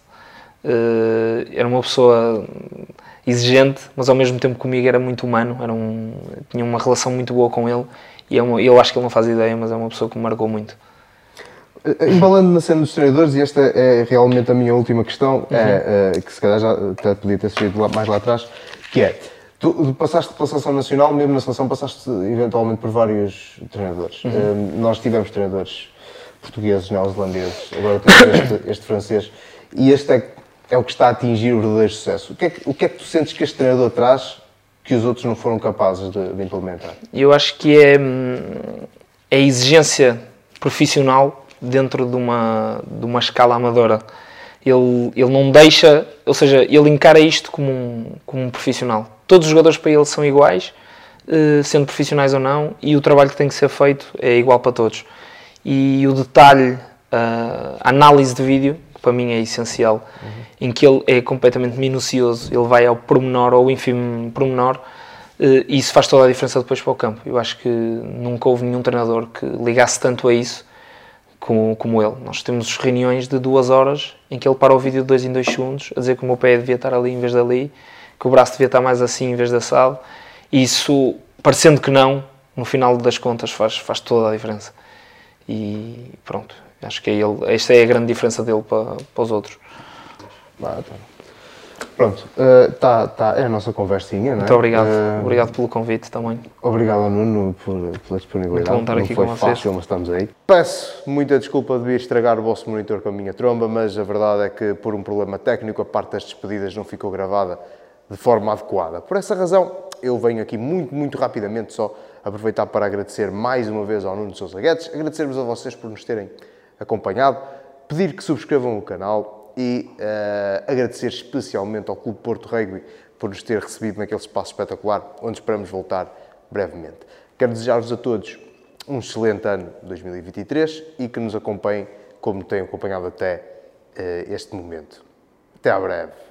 Eh, era uma pessoa exigente, mas ao mesmo tempo comigo era muito humano. Era um, tinha uma relação muito boa com ele. E é uma, eu acho que ele não faz ideia, mas é uma pessoa que me marcou muito. Eh, Embalando na cena dos treinadores, e esta é realmente a minha última questão, é, eh, que se calhar já até podia ter surgido mais lá atrás, que é, tu passaste pela seleção nacional, mesmo na seleção passaste eventualmente por vários treinadores. Eh, nós tivemos treinadores portugueses, neozelandeses, agora temos este, este francês, e este é, é o que está a atingir o verdadeiro sucesso. O que, é que, o que é que tu sentes que este treinador traz que os outros não foram capazes de, de implementar? Eu acho que é hum, a exigência profissional dentro de uma, de uma escala amadora. Ele, ele não deixa, ou seja, ele encara isto como um, como um profissional. Todos os jogadores para ele são iguais, eh, sendo profissionais ou não, e o trabalho que tem que ser feito é igual para todos. E o detalhe, a análise de vídeo, que para mim é essencial, em que ele é completamente minucioso, ele vai ao pormenor, ao ínfimo pormenor, eh, e isso faz toda a diferença depois para o campo. Eu acho que nunca houve nenhum treinador que ligasse tanto a isso como, como ele. Nós temos reuniões de duas horas em que ele para o vídeo de dois em dois segundos a dizer que o meu pé devia estar ali em vez de ali, que o braço devia estar mais assim em vez de assado. E isso, parecendo que não, no final das contas faz, faz toda a diferença. E pronto, acho que é ele, esta é a grande diferença dele para, para os outros. Tá. Pronto, eh, tá, tá, é a nossa conversinha, não é? Muito obrigado. Eh, Obrigado pelo convite também. Obrigado ao Nuno por, pela disponibilidade. Muito bom estar Não aqui foi com vocês. fácil, mas estamos aí. Peço muita desculpa de vir estragar o vosso monitor com a minha tromba, mas a verdade é que por um problema técnico a parte das despedidas não ficou gravada de forma adequada. Por essa razão, eu venho aqui muito, muito rapidamente só aproveitar para agradecer mais uma vez ao Nuno Sousa Guedes, agradecer-vos a vocês por nos terem acompanhado, pedir que subscrevam o canal e eh, agradecer especialmente ao Clube Porto Rugby por nos ter recebido naquele espaço espetacular, onde esperamos voltar brevemente. Quero desejar-vos a todos um excelente ano 2023 e que nos acompanhem como têm acompanhado até eh, este momento. Até à breve.